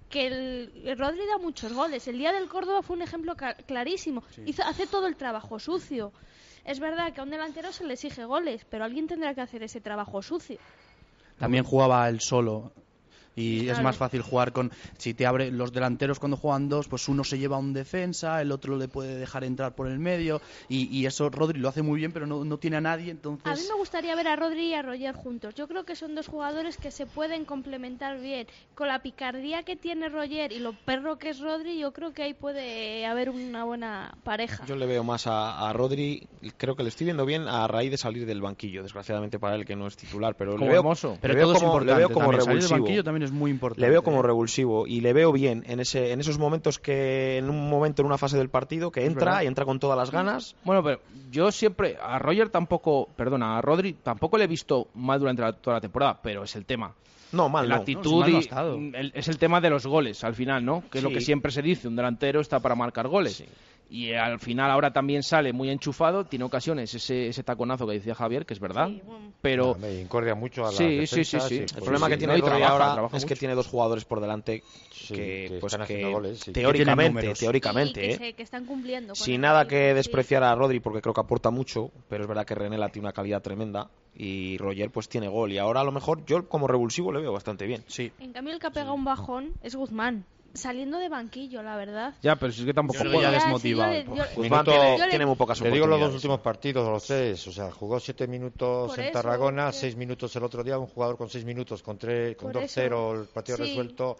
que el, el Rodri da muchos goles. El día del Córdoba fue un ejemplo clarísimo. Hizo, hace todo el trabajo sucio. Es verdad que a un delantero se le exige goles, pero alguien tendrá que hacer ese trabajo sucio. También jugaba él solo. Y es Claro. más fácil jugar con. Si te abre los delanteros cuando juegan dos, pues uno se lleva a un defensa, el otro le puede dejar entrar por el medio. Y, y eso Rodri lo hace muy bien, pero no, no tiene a nadie. Entonces. A mí me gustaría ver a Rodri y a Roger juntos. Yo creo que son dos jugadores que se pueden complementar bien. Con la picardía que tiene Roger y lo perro que es Rodri, yo creo que ahí puede haber una buena pareja. Yo le veo más a, a Rodri, creo que le estoy viendo bien a raíz de salir del banquillo, desgraciadamente para él que no es titular, pero Como le veo, hermoso. pero le veo todo es como, le veo como también. Salir del revulsivo. banquillo también es muy importante. Le veo como revulsivo y le veo bien en ese en esos momentos que en un momento en una fase del partido que entra y entra con todas las ganas. Bueno, pero yo siempre, a Roger tampoco, perdona, a Rodri tampoco le he visto mal durante la- toda la temporada, pero es el tema. No, mal, la no. actitud No, si mal no y ha estado. el- es el tema de los goles al final, ¿no? Que es lo que siempre se dice, un delantero está para marcar goles. Sí. Y al final ahora también sale muy enchufado, tiene ocasiones ese, ese taconazo que decía Javier, que es verdad, pero... Me incordia mucho a la Sí, sí, sí, sí. El problema sí, que tiene no, trabaja, ahora trabaja es que tiene dos jugadores por delante Sí, que, que pues están que haciendo goles, sí. Que tienen teóricamente, teóricamente, que, ¿eh? se- que están cumpliendo. sin nada que sí. despreciar a Rodri porque creo que aporta mucho, pero es verdad que Renela tiene una calidad tremenda y Roger pues tiene gol y ahora a lo mejor yo como revulsivo le veo bastante bien. Sí. En cambio, el que ha pegado un bajón es Guzmán. Saliendo de banquillo, la verdad. Ya, pero si es que tampoco ya juega. Ya, sí, desmotivado. yo le- yo- Guzmán Minuto- tiene, Yo le- tiene muy pocas Te digo los dos últimos partidos, los tres. O sea, jugó siete minutos Por en eso, Tarragona, que- seis minutos el otro día, un jugador con seis minutos, con, tres, con Por 2-0 el partido Sí. resuelto.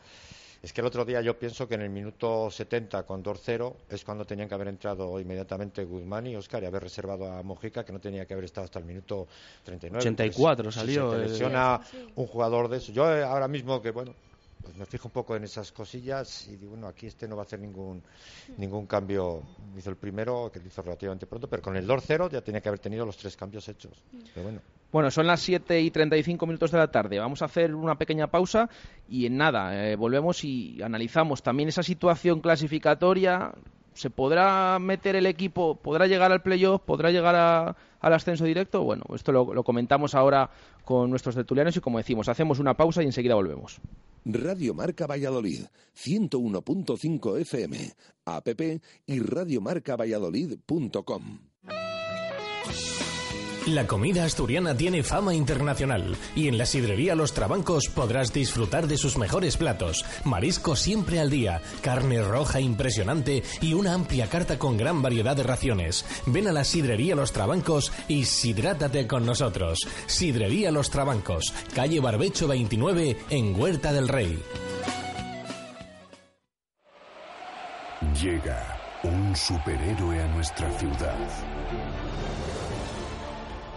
Es que el otro día yo pienso que en el minuto 70 con 2-0 es cuando tenían que haber entrado inmediatamente Guzmán y Oscar y haber reservado a Mojica, que no tenía que haber estado hasta el minuto 39. 84 Pues, salió, Si se lesiona un jugador de eso. Yo eh, ahora mismo que, bueno, pues me fijo un poco en esas cosillas y digo, bueno, aquí este no va a hacer ningún ningún cambio. Hizo el primero, que lo hizo relativamente pronto, pero con el 2-0 ya tenía que haber tenido los tres cambios hechos. Pero bueno, Bueno, son las 7 y 35 minutos de la tarde. Vamos a hacer una pequeña pausa y en nada, eh, volvemos y analizamos también esa situación clasificatoria. ¿Se podrá meter el equipo? ¿Podrá llegar al playoff? ¿Podrá llegar al ascenso directo? Bueno, esto lo, lo comentamos ahora con nuestros tertulianos y como decimos, hacemos una pausa y enseguida volvemos. Radio Marca Valladolid, 101.5 FM, app y radiomarcavalladolid.com. La comida asturiana tiene fama internacional y en la sidrería Los Trabancos podrás disfrutar de sus mejores platos. Marisco siempre al día, carne roja impresionante y una amplia carta con gran variedad de raciones. Ven a la sidrería Los Trabancos y sidrátate con nosotros. Sidrería Los Trabancos, calle Barbecho 29 en Huerta del Rey. Llega un superhéroe a nuestra ciudad.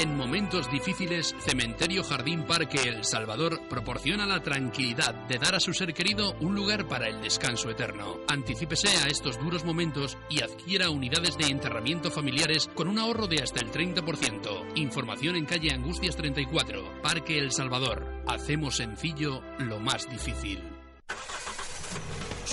En momentos difíciles, Cementerio Jardín Parque El Salvador proporciona la tranquilidad de dar a su ser querido un lugar para el descanso eterno. Anticípese a estos duros momentos y adquiera unidades de enterramiento familiares con un ahorro de hasta el 30%. Información en calle Angustias 34, Parque El Salvador. Hacemos sencillo lo más difícil.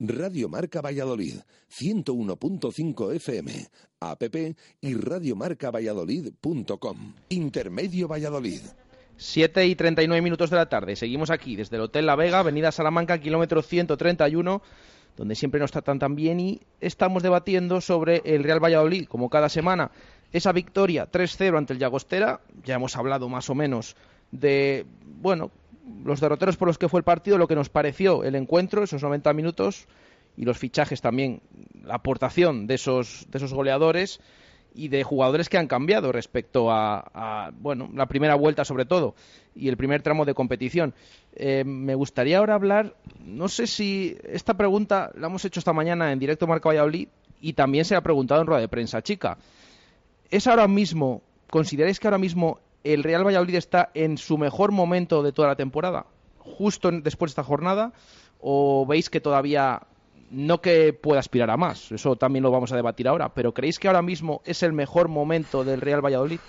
Radio Marca Valladolid, 101.5 FM, app y radiomarcavalladolid.com. Intermedio Valladolid. 7 y 39 minutos de la tarde. Seguimos aquí desde el Hotel La Vega, Avenida Salamanca, kilómetro 131. donde siempre no está tan tan bien y estamos debatiendo sobre el Real Valladolid, como cada semana. Esa victoria 3-0 ante el Llagostera, ya hemos hablado más o menos de, bueno, los derroteros por los que fue el partido, lo que nos pareció el encuentro, esos 90 minutos, y los fichajes también, la aportación de esos, de esos goleadores y de jugadores que han cambiado respecto a, bueno, la primera vuelta sobre todo y el primer tramo de competición. Eh, me gustaría ahora hablar, no sé si esta pregunta la hemos hecho esta mañana en directo Marca Valladolid y también se ha preguntado en rueda de prensa chica. ¿Es ahora mismo, consideráis que ahora mismo el Real Valladolid está en su mejor momento de toda la temporada, justo después de esta jornada, o veis que todavía no que pueda aspirar a más, eso también lo vamos a debatir ahora, pero ¿creéis que ahora mismo es el mejor momento del Real Valladolid?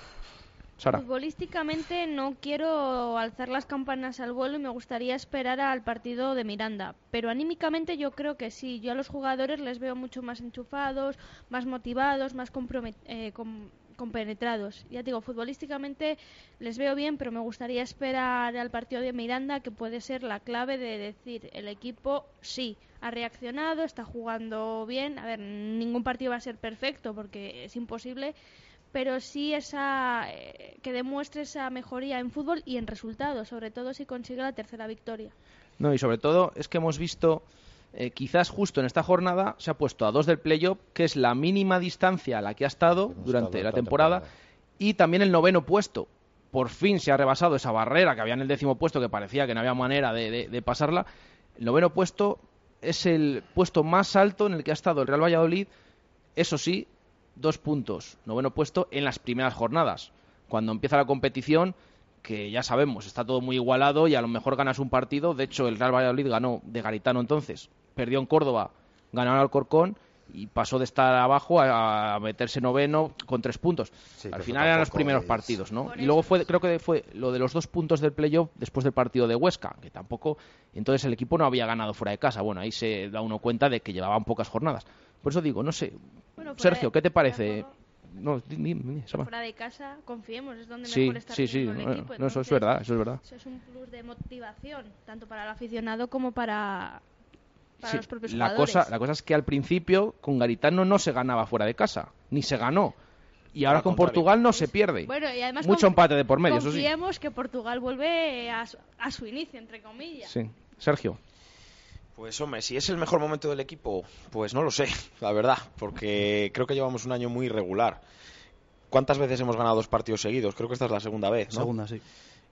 Sara. Futbolísticamente no quiero alzar las campanas al vuelo y me gustaría esperar al partido de Miranda, pero anímicamente yo creo que sí. Yo a los jugadores les veo mucho más enchufados, más motivados, más eh, compenetrados. Ya digo, futbolísticamente les veo bien, pero me gustaría esperar al partido de Miranda, que puede ser la clave de decir el equipo sí ha reaccionado, está jugando bien. A ver, ningún partido va a ser perfecto porque es imposible, pero sí esa eh, que demuestre esa mejoría en fútbol y en resultados, sobre todo si consigue la tercera victoria. No, y sobre todo es que hemos visto eh, quizás justo en esta jornada se ha puesto a dos del playoff, que es la mínima distancia a la que ha estado durante la temporada, y también el noveno puesto. Por fin se ha rebasado esa barrera que había en el décimo puesto, que parecía que no había manera de pasarla. El noveno puesto es el puesto más alto en el que ha estado el Real Valladolid, eso sí, dos puntos, noveno puesto en las primeras jornadas. Cuando empieza la competición, que ya sabemos, está todo muy igualado y a lo mejor ganas un partido. De hecho, el Real Valladolid ganó de Garitano entonces, perdió en Córdoba, ganó al Alcorcón y pasó de estar abajo a, meterse noveno con tres puntos. Al final eran los primeros partidos, ¿no? Y luego fue, creo que fue lo de los dos puntos del playoff después del partido de Huesca, que tampoco, entonces el equipo no había ganado fuera de casa. Bueno, ahí se da uno cuenta de que llevaban pocas jornadas. Por eso digo, no sé, Sergio, ¿qué te parece? No, fuera de casa, confiemos, es donde mejor está sí, sí, el equipo. No, eso es verdad, eso es verdad. Eso es un plus de motivación, tanto para el aficionado como para la cosa, la cosa es que al principio con Garitano no se ganaba fuera de casa, ni se ganó. Y ahora con Portugal no se pierde. Mucho empate de por medio, eso sí. que Portugal vuelve a su, inicio, entre comillas. Sí. Sergio. Pues hombre, si es el mejor momento del equipo, pues no lo sé, la verdad, porque creo que llevamos un año muy irregular. ¿Cuántas veces hemos ganado dos partidos seguidos? Creo que esta es la segunda vez, ¿no? Segunda, sí.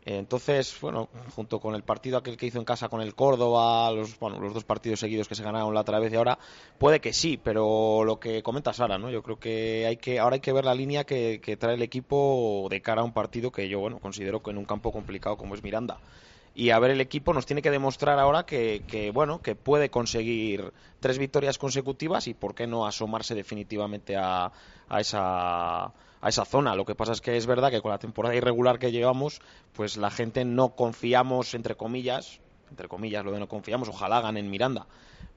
Entonces, bueno, junto con el partido aquel que hizo en casa con el Córdoba, los, bueno, los dos partidos seguidos que se ganaron la otra vez y ahora, puede que sí, pero lo que comenta Sara, ¿no? Yo creo que hay que ahora hay que ver la línea que, trae el equipo de cara a un partido que yo, bueno, considero que en un campo complicado como es Miranda y a ver el equipo nos tiene que demostrar ahora que, que, bueno que puede conseguir tres victorias consecutivas y por qué no asomarse definitivamente a, a esa a esa zona. Lo que pasa es que es verdad que con la temporada irregular que llevamos, pues la gente no confiamos, entre comillas, entre comillas, lo de no confiamos, ojalá ganen Miranda.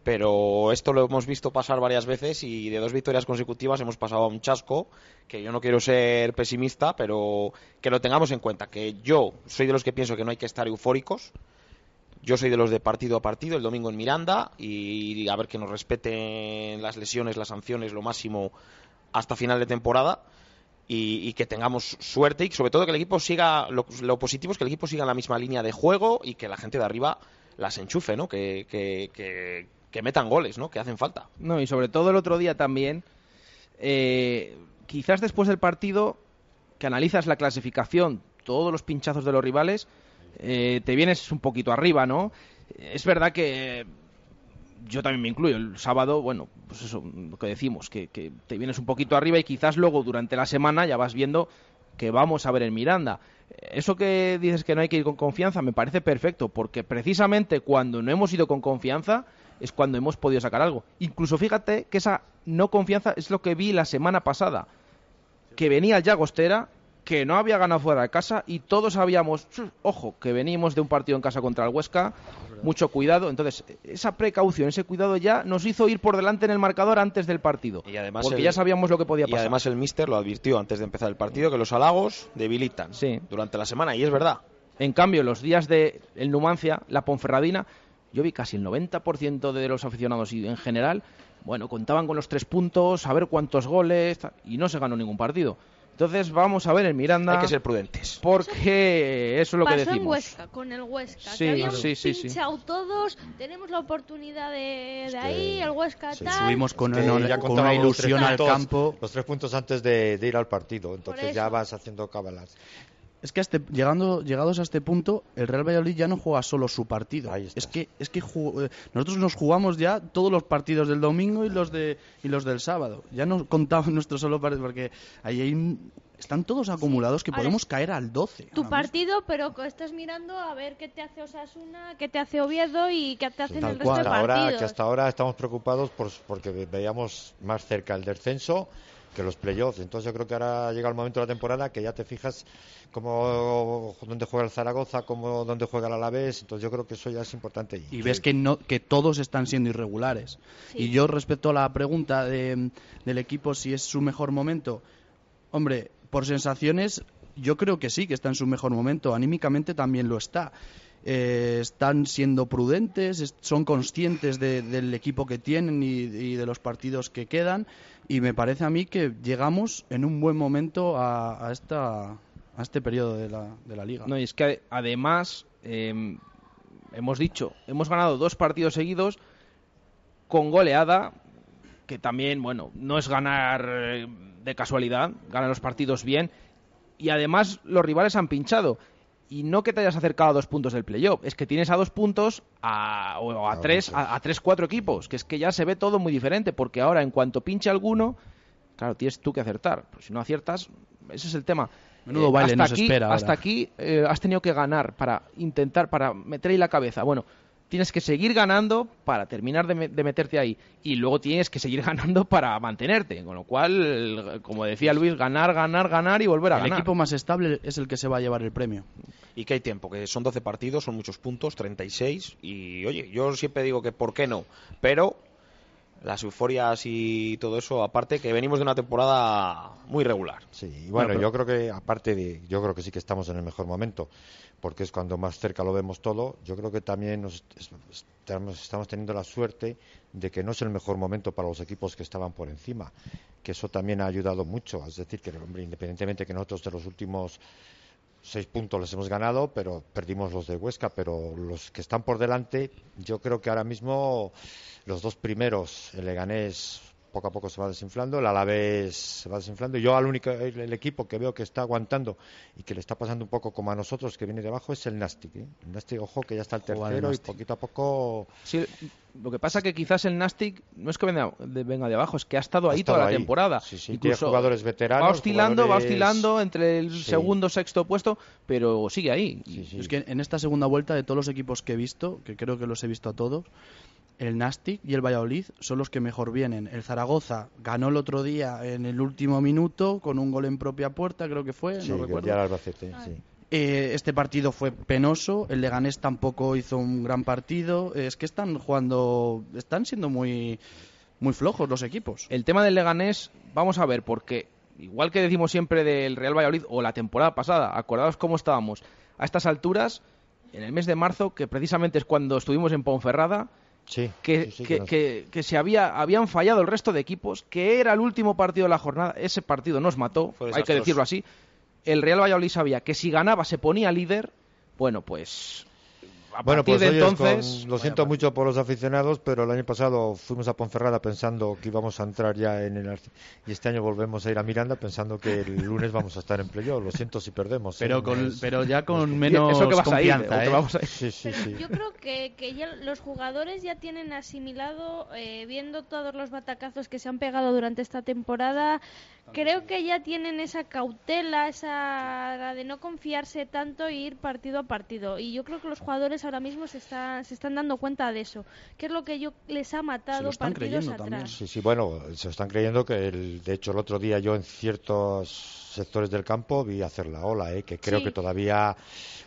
Pero esto lo hemos visto pasar varias veces y de dos victorias consecutivas hemos pasado a un chasco, que yo no quiero ser pesimista, pero que lo tengamos en cuenta, que yo soy de los que pienso que no hay que estar eufóricos, yo soy de los de partido a partido, el domingo en Miranda, y a ver que nos respeten las lesiones, las sanciones, lo máximo hasta final de temporada y, que tengamos suerte y sobre todo que el equipo siga, lo, positivo es que el equipo siga en la misma línea de juego y que la gente de arriba las enchufe, ¿no? Que, que, metan goles, ¿no? Que hacen falta. No, y sobre todo el otro día también, eh, quizás después del partido, que analizas la clasificación, todos los pinchazos de los rivales, eh, te vienes un poquito arriba, ¿no? Es verdad que yo también me incluyo. El sábado, bueno, pues eso, lo que decimos, que, te vienes un poquito arriba y quizás luego durante la semana ya vas viendo que vamos a ver en Miranda. Eso que dices que no hay que ir con confianza me parece perfecto, porque precisamente cuando no hemos ido con confianza es cuando hemos podido sacar algo. Incluso fíjate que esa no confianza es lo que vi la semana pasada, que venía el Llagostera que no había ganado fuera de casa y todos sabíamos, ojo, que venimos de un partido en casa contra el Huesca, mucho cuidado. Entonces, esa precaución, ese cuidado ya nos hizo ir por delante en el marcador antes del partido. Y además porque ya sabíamos lo que podía pasar. Y además el míster lo advirtió antes de empezar el partido, que los halagos debilitan durante la semana, y es verdad. En cambio, los días de el Numancia, la Ponferradina, yo vi casi el 90% de los aficionados y en general, bueno, contaban con los tres puntos, a ver cuántos goles, y no se ganó ningún partido. Entonces vamos a ver el Miranda. Hay que ser prudentes. Porque eso es lo que Pasó decimos. en Huesca, con el Huesca. Sí, que habían sí, sí, pinchado todos, tenemos la oportunidad de, de ahí, el Huesca tal. Subimos con, Que una, ya con ilusión al campo. Los tres puntos antes de, de ir al partido. Entonces ya vas haciendo cábalas. Es que a este- llegando, llegados a este punto, el Real Valladolid ya no juega solo su partido. Es que, es que ju- eh, nosotros nos jugamos ya todos los partidos del domingo y los de y los del sábado. Ya no contamos nuestro solo partido porque ahí hay están todos acumulados que Ahora, podemos caer al 12. Tu partido, pero estás mirando a ver qué te hace Osasuna, qué te hace Oviedo y qué te hacen el Tal resto cual. de Hasta ahora, partidos. que hasta ahora estamos preocupados por, porque veíamos más cerca el descenso que los playoffs. Entonces yo creo que ahora llega el momento de la temporada que ya te fijas como dónde juega el Zaragoza, como dónde juega el Alavés. Entonces yo creo que eso ya es importante. y ves que no que todos están siendo irregulares. Y yo respecto a la pregunta de- del equipo si es su mejor momento, hombre, por sensaciones yo creo que sí que está en su mejor momento, anímicamente también lo está. Eh, están siendo prudentes, es- son conscientes de- del equipo que tienen y, de los partidos que quedan y me parece a mí que llegamos en un buen momento a, esta a este periodo de la, de la liga. No, y es que además, eh, hemos dicho, hemos ganado dos partidos seguidos con goleada, que también, bueno, no es ganar eh, de casualidad, ganan los partidos bien, y además los rivales han pinchado. Y no que te hayas acercado a dos puntos del playoff, es que tienes a dos puntos a, o a, tres, a, a tres, cuatro equipos, que es que ya se ve todo muy diferente, porque ahora en cuanto pinche alguno, claro, tienes tú que acertar. Pero si no aciertas, ese es el tema. Menudo baile hasta nos aquí, espera ahora. Hasta aquí eh, has tenido que ganar para intentar, para meter ahí la cabeza. Bueno, tienes que seguir ganando para terminar de, me- de meterte ahí. Y luego tienes que seguir ganando para mantenerte. Con lo cual, como decía Luis, ganar, ganar, ganar y volver a el ganar. equipo más estable es el que se va a llevar el premio. Y que hay tiempo, que son 12 partidos, son muchos puntos, 36. Y oye, yo siempre digo que por qué no. Pero las euforias y todo eso, aparte que venimos de una temporada muy regular. Sí, y bueno, yo creo que aparte de, yo creo que sí que estamos en el mejor momento, porque es cuando más cerca lo vemos todo. Yo creo que también nos es- estamos, estamos teniendo la suerte de que no es el mejor momento para los equipos que estaban por encima, que eso también ha ayudado mucho. Es decir, que hombre, independientemente que nosotros de los últimos seis puntos les hemos ganado, pero perdimos los de Huesca, pero los que están por delante, yo creo que ahora mismo los dos primeros, el Leganés poco a poco se va desinflando, el Alavés se va desinflando. y Yo al único el, el equipo que veo que está aguantando y que le está pasando un poco como a nosotros que viene de abajo es el Nastic. ¿eh? El Nastic, ojo, que ya está el Joder, tercero y poquito a poco Sí, lo que pasa que quizás el Nastic no es que venga de, venga de abajo, es que ha estado Ha ahí estado toda la temporada. Sí, sí, tiene jugadores veteranos, Va oscilando, va oscilando entre el Sí. segundo, sexto puesto, pero sigue ahí. Es que en esta segunda vuelta de todos los equipos que he visto, que creo que los he visto a todos, el Nastic y el Valladolid son los que mejor vienen. El Zaragoza ganó el otro día en el último minuto con un gol en propia puerta, creo que fue, sí, no que recuerdo. ya el Albacete, sí. Eh, este partido fue penoso, el Leganés tampoco hizo un gran partido. Es que están jugando, están siendo muy, muy flojos los equipos. El tema del Leganés, vamos a ver, porque igual que decimos siempre del Real Valladolid o la temporada pasada, acordaos cómo estábamos a estas alturas, en el mes de marzo, que precisamente es cuando estuvimos en Ponferrada, Sí, que, sí, sí, que, se había, habían fallado el resto de equipos, que era el último partido de la jornada, ese partido nos mató, hay que decirlo así. El Real Valladolid sabía que si ganaba se ponía líder, bueno, pues a Bueno, partir pues de entonces... con- lo siento mucho por los aficionados, pero el año pasado fuimos a Ponferrada pensando que íbamos a entrar ya en el y este año volvemos a ir a Miranda pensando que el lunes vamos a estar en playoff. Lo siento si perdemos. ¿eh? Pero, con, Es- pero ya con menos eso que vas a ir, confianza. ¿eh? vamos a ir. Sí, sí, sí. Yo creo que, que ya los jugadores ya tienen asimilado, eh, viendo todos los batacazos que se han pegado durante esta temporada, creo que ya tienen esa cautela, esa la de no confiarse tanto e ir partido a partido. Y yo creo que los jugadores ahora mismo se, está, se están dando cuenta de eso, que es lo que yo les ha matado partidos atrás. Sí, sí, bueno, se están creyendo que, el, de hecho, el otro día yo en ciertos sectores del campo vi hacer la ola, ¿eh? que creo Sí. que todavía...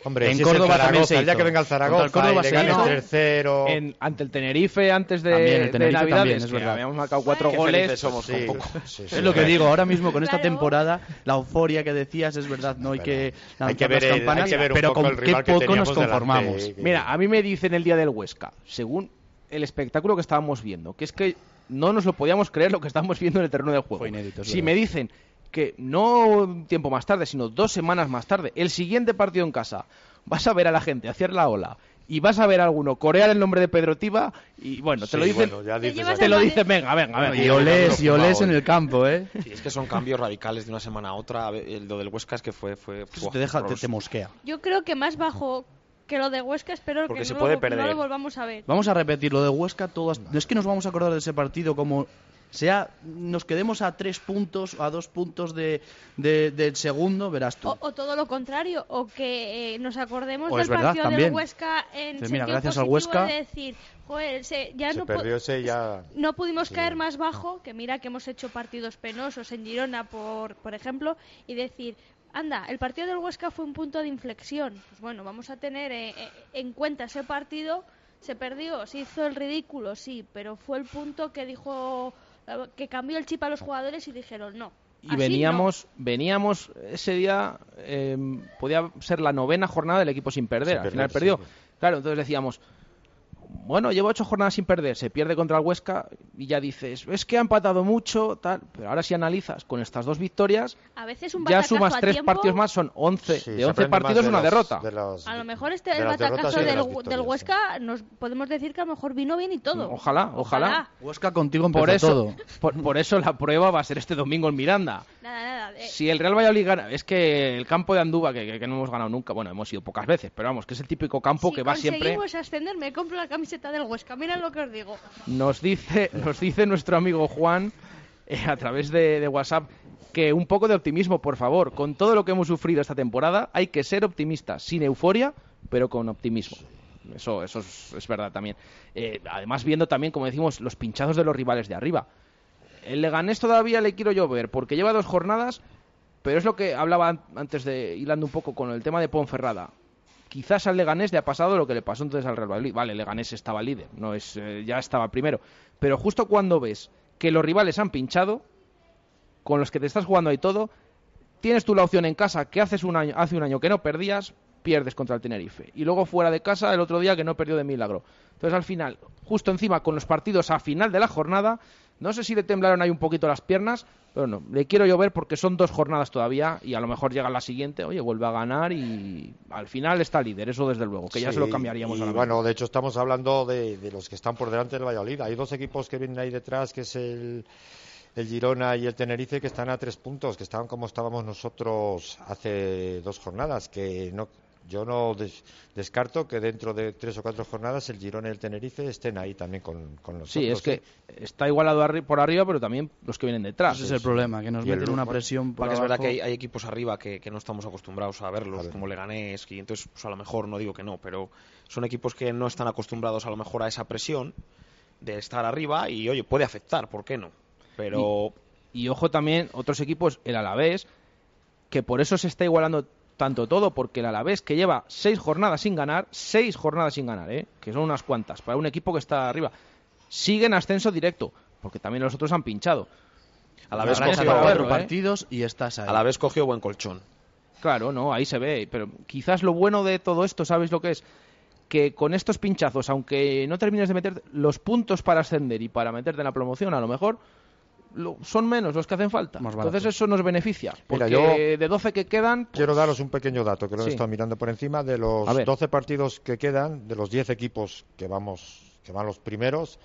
Hombre, En si Córdoba también Zaragoza, se el día hizo. que venga el Zaragoza el Córdoba y le se hizo. 3-0... En- ante el Tenerife antes de, También, el de Tenerife Navidades, también, es que verdad. habíamos marcado cuatro Qué goles. somos Sí, poco. sí, sí. Es lo que digo, ahora mismo con esta Claro. temporada, la euforia que decías es verdad, no hay que Hay que ver hay que ver un pero poco con el qué rival que poco nos teníamos delante, conformamos. eh, que- Mira, a mí me dicen el día del Huesca, según el espectáculo que estábamos viendo, que es que no nos lo podíamos creer lo que estábamos viendo en el terreno de juego. Fue inédito, es si verdad. me dicen que no un tiempo más tarde, sino dos semanas más tarde, el siguiente partido en casa, vas a ver a la gente hacer la ola y vas a ver a alguno corear el nombre de Pedro Tiba y bueno, te lo dicen, bueno, ya dices te lo dicen, venga, venga, venga. Y olés, y olés en el campo, ¿eh? Sí, es que son cambios radicales de una semana a otra. Lo del Huesca es que fue. fue Eso te deja, te, te mosquea. Yo creo que más bajo que lo de Huesca, espero Porque que se no, puede lo, perder. no lo volvamos a ver. Vamos a repetir lo de Huesca. Todas, no es que nos vamos a acordar de ese partido como sea, nos quedemos a tres puntos, a dos puntos de, de- del segundo, verás tú. O, o todo lo contrario, o que eh, nos acordemos O del es verdad, partido también. del Huesca en sentido mira, gracias al Huesca- de decir, joder, se- ya Se no, perdió ese ya... no pudimos caer más bajo, que mira que hemos hecho partidos penosos en Girona, por, por ejemplo, y decir, anda, el partido del Huesca fue un punto de inflexión. Pues bueno, vamos a tener eh, eh, en cuenta ese partido. Se perdió, se hizo el ridículo, sí, pero fue el punto que dijo, eh, que cambió el chip a los jugadores y dijeron no. y así veníamos, veníamos ese día, eh, podía ser la novena jornada del equipo sin perder, Sin al perder, final sí. perdió. Claro, entonces decíamos, bueno, llevo ocho jornadas sin perder, se pierde contra el Huesca y ya dices, es que ha empatado mucho, tal, pero ahora si analizas con estas dos victorias. A veces un ya sumas tres tiempo, partidos más, son 11, Sí, de se 11 aprende más partidos de una los- derrota. de los- A lo mejor este de el batacazo del, del Huesca nos podemos decir que a lo mejor vino bien y todo. Ojalá, ojalá. Huesca contigo empezó Por eso, todo. por, por eso la prueba va a ser este domingo en Miranda. Nada, nada. eh, Si el Real Valladolid gana, es que el campo de Andúba, que, que- que no hemos ganado nunca, bueno, hemos ido pocas veces, pero vamos, que es el típico campo si que va siempre. conseguimos ascender, me compro la camiseta del Huesca. Mira lo que os digo. Nos dice, nuestro amigo Juan eh, a través de, WhatsApp que un poco de optimismo, por favor. Con todo lo que hemos sufrido esta temporada, hay que ser optimistas, sin euforia, pero con optimismo. Eso, es, verdad también. Eh, además, viendo también, como decimos, los pinchazos de los rivales de arriba. El Leganés todavía le quiero yo ver, porque lleva dos jornadas, pero es lo que hablaba an- antes de hilando un poco con el tema de Ponferrada. Quizás al Leganés le ha pasado lo que le pasó entonces al Real Valladolid. Vale, Leganés estaba líder, no es eh, ya estaba primero, pero justo cuando ves que los rivales han pinchado, con los que te estás jugando ahí todo, tienes tú la opción en casa que haces un año, hace un año que no perdías, pierdes contra el Tenerife. Y luego fuera de casa el otro día que no perdió de milagro. Entonces al final, justo encima con los partidos a final de la jornada, no sé si le temblaron ahí un poquito las piernas, pero no, le quiero llover porque son dos jornadas todavía y a lo mejor llega la siguiente, oye, vuelve a ganar y al final está líder, eso desde luego, que ya se lo cambiaríamos y a la Bueno, de hecho estamos hablando de, de los que están por delante del Valladolid. Hay dos equipos que vienen ahí detrás, que es el, el Girona y el Tenerife, que están a tres puntos, que estaban como estábamos nosotros hace dos jornadas, que no yo no des- descarto que dentro de tres o cuatro jornadas el Girona y el Tenerife estén ahí también con, con nosotros. Sí, es que ¿eh? está igualado arri- por arriba, pero también los que vienen detrás. Ese es el problema, que nos Y el meten una Lugo. presión por Porque es verdad que hay, hay equipos arriba que, que no estamos acostumbrados a verlos, como Leganés, y entonces pues, a lo mejor no digo que no, pero son equipos que no están acostumbrados a lo mejor a esa presión de estar arriba y oye, puede afectar, ¿por qué no? Pero Y ojo también, otros equipos, el Alavés, que por eso se está igualando tanto todo, porque el Alavés que lleva seis jornadas sin ganar, seis jornadas sin ganar, ¿eh? que son unas cuantas, para un equipo que está arriba, sigue en ascenso directo, porque también los otros han pinchado. a la vez cogió, cuatro ¿eh? partidos y estás ahí. a la vez cogió buen colchón. Claro, no, ahí se ve, pero quizás lo bueno de todo esto, ¿sabéis lo que es? Que con estos pinchazos, aunque no termines de meter los puntos para ascender y para meterte en la promoción, a lo mejor lo- son menos los que hacen falta. Entonces eso nos beneficia, porque Mira, yo- de 12 que quedan, Quiero daros un pequeño dato que lo he estado mirando por encima. De los A ver. 12 partidos que quedan, de los 10 equipos que vamos que van los primeros,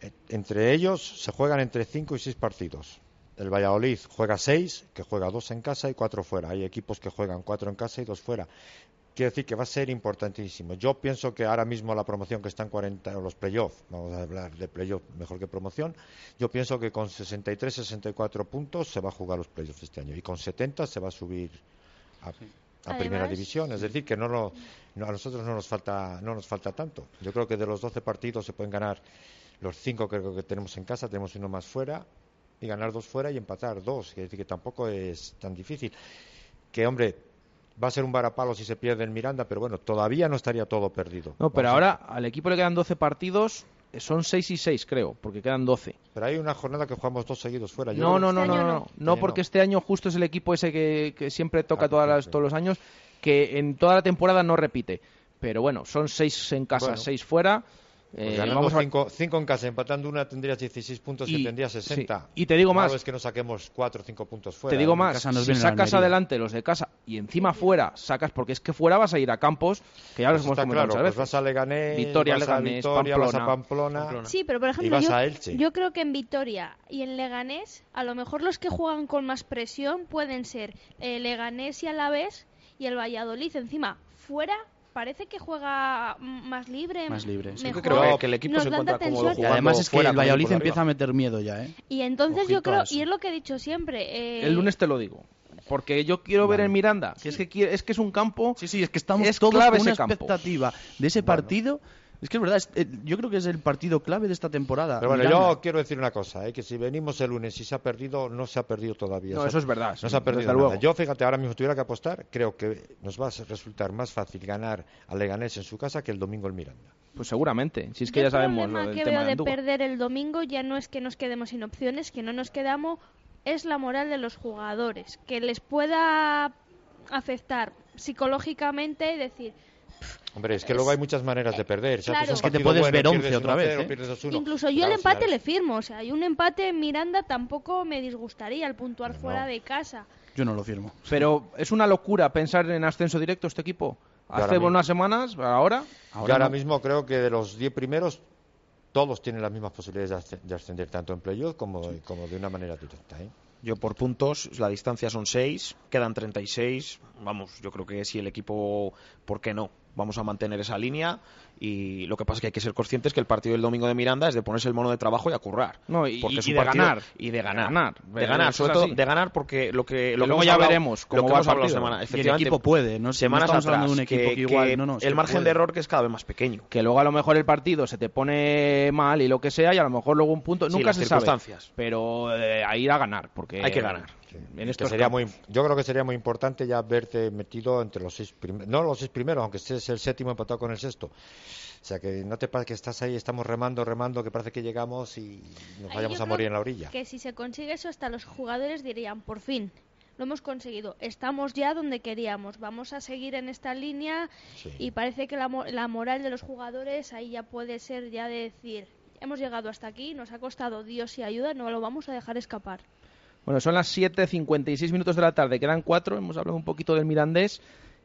eh, entre ellos se juegan entre 5 y 6 partidos. El Valladolid juega 6, que juega 2 en casa y 4 fuera. Hay equipos que juegan 4 en casa y 2 fuera. Quiere decir que va a ser importantísimo. Yo pienso que ahora mismo la promoción que está en 40, o los playoffs, vamos a hablar de playoff mejor que promoción, yo pienso que con 63, 64 puntos se va a jugar los playoffs este año y con 70 se va a subir a, a primera división. Es decir, que no, lo- no- a nosotros no nos falta no nos falta tanto. Yo creo que de los 12 partidos se pueden ganar los 5 creo que tenemos en casa, tenemos uno más fuera y ganar dos fuera y empatar dos. Es decir, que tampoco es tan difícil. Que, hombre, va a ser un varapalo si se pierde en Miranda, pero bueno, todavía no estaría todo perdido. No, pero ahora al equipo le quedan 12 partidos, eh, son 6 y 6 creo, porque quedan 12. Pero hay una jornada que jugamos dos seguidos fuera. Yo No, no, no, Este no, no, no. no, Este porque este año justo es el equipo ese que, que siempre toca Ah, todas las- todos los años, que en toda la temporada no repite. pero bueno, son seis en casa, Bueno. seis fuera. Pues Eh, ganando vamos a- cinco, cinco en casa, empatando una tendrías 16 puntos y, Y- tendrías 60. sí. Y te digo más. es que no saquemos 4 o 5 puntos fuera. Te digo ¿eh? más, si sacas adelante los de casa y encima fuera sacas, porque es que fuera vas a ir a campos, que ya los Pues hemos comentado claro, muchas pues vas a Leganés, Vitoria, vas a Leganés, Vitoria, vas a Pamplona. Pamplona. Sí, pero por ejemplo, yo, a creo que en Vitoria y en Leganés, a lo mejor los que juegan con más presión pueden ser eh, Leganés y Alavés y el Valladolid. Encima, fuera parece que juega más libre. Más libre, sí. mejor, creo que el equipo nos se encuentra cómodo. Y además es que el Valladolid empieza a meter miedo ya, ¿eh? Y entonces yo creo, y es lo que he dicho siempre, eh, El lunes te lo digo. Porque yo quiero ver en Miranda, que es que quiere- es que es un campo. Sí, sí, es que estamos es todos clave con una campo. expectativa de ese partido. Es que es verdad, es- eh, yo creo que es el partido clave de esta temporada. Pero bueno, Miranda. yo quiero decir una cosa, ¿eh? que si venimos el lunes y se ha perdido, no se ha perdido todavía. No, Se ha- eso es verdad, No sí, se ha perdido nada. luego. Yo, fíjate, ahora mismo tuviera que apostar, creo que nos va a resultar más fácil ganar a Leganés en su casa que el domingo el Miranda. Pues seguramente, si es que Yo ya el sabemos problema lo del que tema veo de perder el domingo ya no es que nos quedemos sin opciones, que no nos quedamos, es la moral de los jugadores, que les pueda afectar psicológicamente y decir, Hombre, es que luego hay muchas maneras de perder. Claro. un Es que te puedes bueno, ver pierdes 11 otra 1-0, vez, ¿eh? pierdes 2-1. incluso yo Claro, el empate le firmo, o sea, y un empate en Miranda tampoco me disgustaría el puntuar fuera de casa. Yo no lo firmo. Pero es una locura pensar en ascenso directo este equipo. ahora Hace mismo- unas semanas, ahora. Yo ahora mismo creo que de los 10 primeros, todos tienen las mismas posibilidades de asc- de ascender, tanto en playoff como, como de una manera directa. ¿eh? Yo por puntos, la distancia son 6, quedan 36. Vamos, yo creo que si el equipo, ¿por qué no? Vamos a mantener esa línea y lo que pasa es que hay que ser conscientes que el partido del domingo de Miranda es de ponerse el mono de trabajo y a currar. No, y- porque y es un de partido- ganar. Y de ganar. De ganar. De ganar, Eso sobre es todo así. de ganar porque lo que, lo que luego ya hablado- veremos cómo va hablado partido. semana, Y el equipo puede, no, semanas no de un atrás, equipo que, igual, no, no, el margen puede. de error que es cada vez más pequeño. Que luego a lo mejor el partido se te pone mal y lo que sea, y a lo mejor luego un punto. Sí, nunca las se sabe. circunstancias. Pero eh, a ir a ganar. porque Hay que ganar. En Que estos sería campos. muy, yo creo que sería muy importante ya verte metido entre los seis primeros, no los seis primeros, aunque estés el séptimo empatado con el sexto. O sea, que no te pasa que estás ahí, estamos remando, remando, que parece que llegamos y nos vayamos yo a morir en la orilla. Que si se consigue eso, hasta los jugadores dirían, por fin, lo hemos conseguido, estamos ya donde queríamos, vamos a seguir en esta línea Sí. y parece que la, mo- la moral de los jugadores ahí ya puede ser ya de decir, hemos llegado hasta aquí, nos ha costado Dios y ayuda, no lo vamos a dejar escapar. Bueno, son las 7.56 minutos de la tarde, quedan cuatro, hemos hablado un poquito del Mirandés.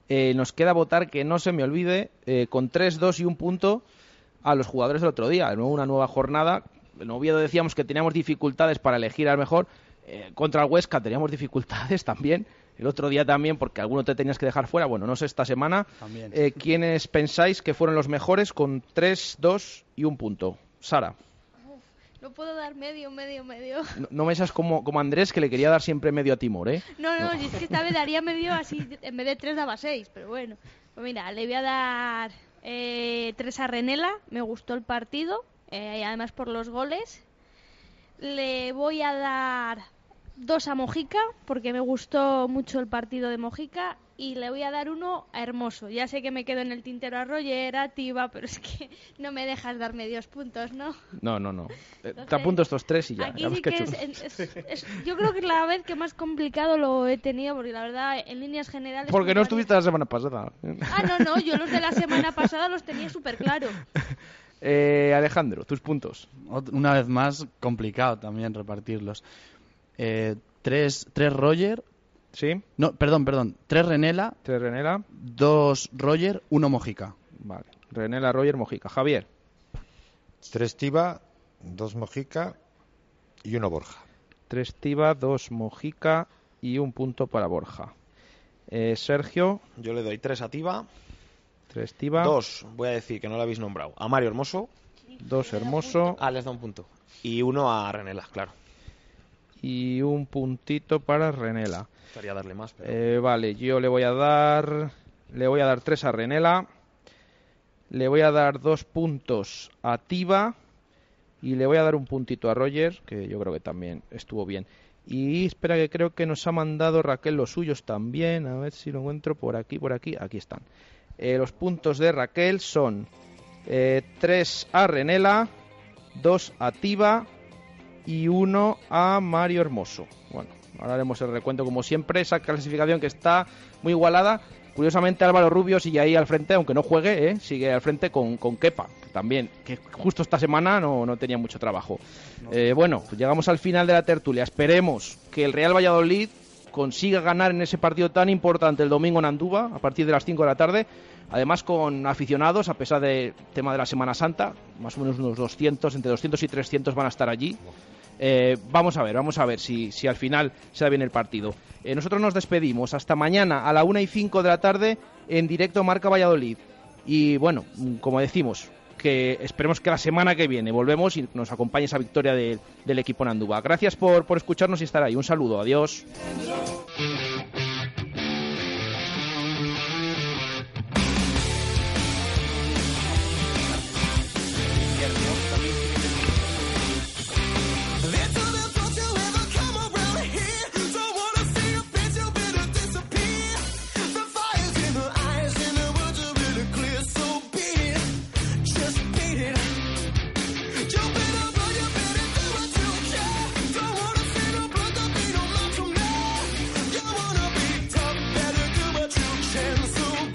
Eh, nos queda votar, que no se me olvide, eh, con 3, 2 y un punto a los jugadores del otro día. De nuevo una nueva jornada. En Oviedo decíamos que teníamos dificultades para elegir al mejor. Eh, contra el Huesca teníamos dificultades también. El otro día también, porque alguno te tenías que dejar fuera. Bueno, no sé esta semana. También. Eh, ¿Quiénes pensáis que fueron los mejores con 3, 2 y un punto? Sara. No puedo dar medio, medio, medio. No, no me seas como, como Andrés, que le quería dar siempre medio a Timor, ¿eh? No, no, es que esta vez daría medio así, en vez de tres daba seis, pero bueno. Pues mira, le voy a dar eh, tres a Renela, me gustó el partido, eh, y además por los goles. Le voy a dar dos a Mojica, porque me gustó mucho el partido de Mojica, y le voy a dar uno a Hermoso. Ya sé que me quedo en el tintero a Roger, a Tiba, pero es que no me dejas dar medios puntos, ¿no? No, no, no. Eh, Entonces, te apunto estos tres y ya. Aquí ya ves sí que que he es, hecho- es- es- yo creo que es la vez que más complicado lo he tenido, porque la verdad, en líneas generales... Porque no estuviste la semana pasada. Ah, no, no, yo los de la semana pasada los tenía súper claro. Eh, Alejandro, tus puntos. Una vez más, complicado también repartirlos. Eh, tres, tres Roger. Sí. No, perdón, perdón. Tres Renela, Tres Renela. dos Roger, uno Mojica. Vale. Renela, Roger, Mojica. Javier. Tres Tiba, dos Mojica y uno Borja. Tres Tiba, dos Mojica y un punto para Borja. Eh, Sergio. Yo le doy tres a Tiba, Tres Tiba. dos, voy a decir que no lo habéis nombrado, a Mario Hermoso, Dos Hermoso. ah, les da un punto, y uno a Renela, claro. Y un puntito para Renela. Estaría darle más, pero... Eh, vale, yo le voy a dar. Le voy a dar tres a Renela. Le voy a dar dos puntos a Tiba. Y le voy a dar un puntito a Roger, que yo creo que también estuvo bien. Y espera, que creo que nos ha mandado Raquel los suyos también. A ver si lo encuentro por aquí, por aquí. Aquí están. Eh, los puntos de Raquel son eh, tres a Renela, dos a Tiba y uno a Mario Hermoso. Bueno, ahora haremos el recuento como siempre. Esa clasificación que está muy igualada. Curiosamente Álvaro Rubio sigue ahí al frente, aunque no juegue, ¿eh? sigue al frente con, con Kepa, también, que justo esta semana no, no tenía mucho trabajo. Eh, bueno, pues llegamos al final de la tertulia. Esperemos que el Real Valladolid consiga ganar en ese partido tan importante el domingo en Andúba, a partir de las 5 de la tarde, además con aficionados, a pesar del tema de la Semana Santa, más o menos unos 200, entre 200 y 300 van a estar allí. Eh, vamos a ver, vamos a ver si, si al final se da bien el partido. Eh, nosotros nos despedimos hasta mañana a la 1 y 5 de la tarde en directo Marca Valladolid. Y bueno, como decimos, que esperemos que la semana que viene volvemos y nos acompañe esa victoria de- del equipo en Andúba. Gracias por, por escucharnos y estar ahí. Un saludo, adiós.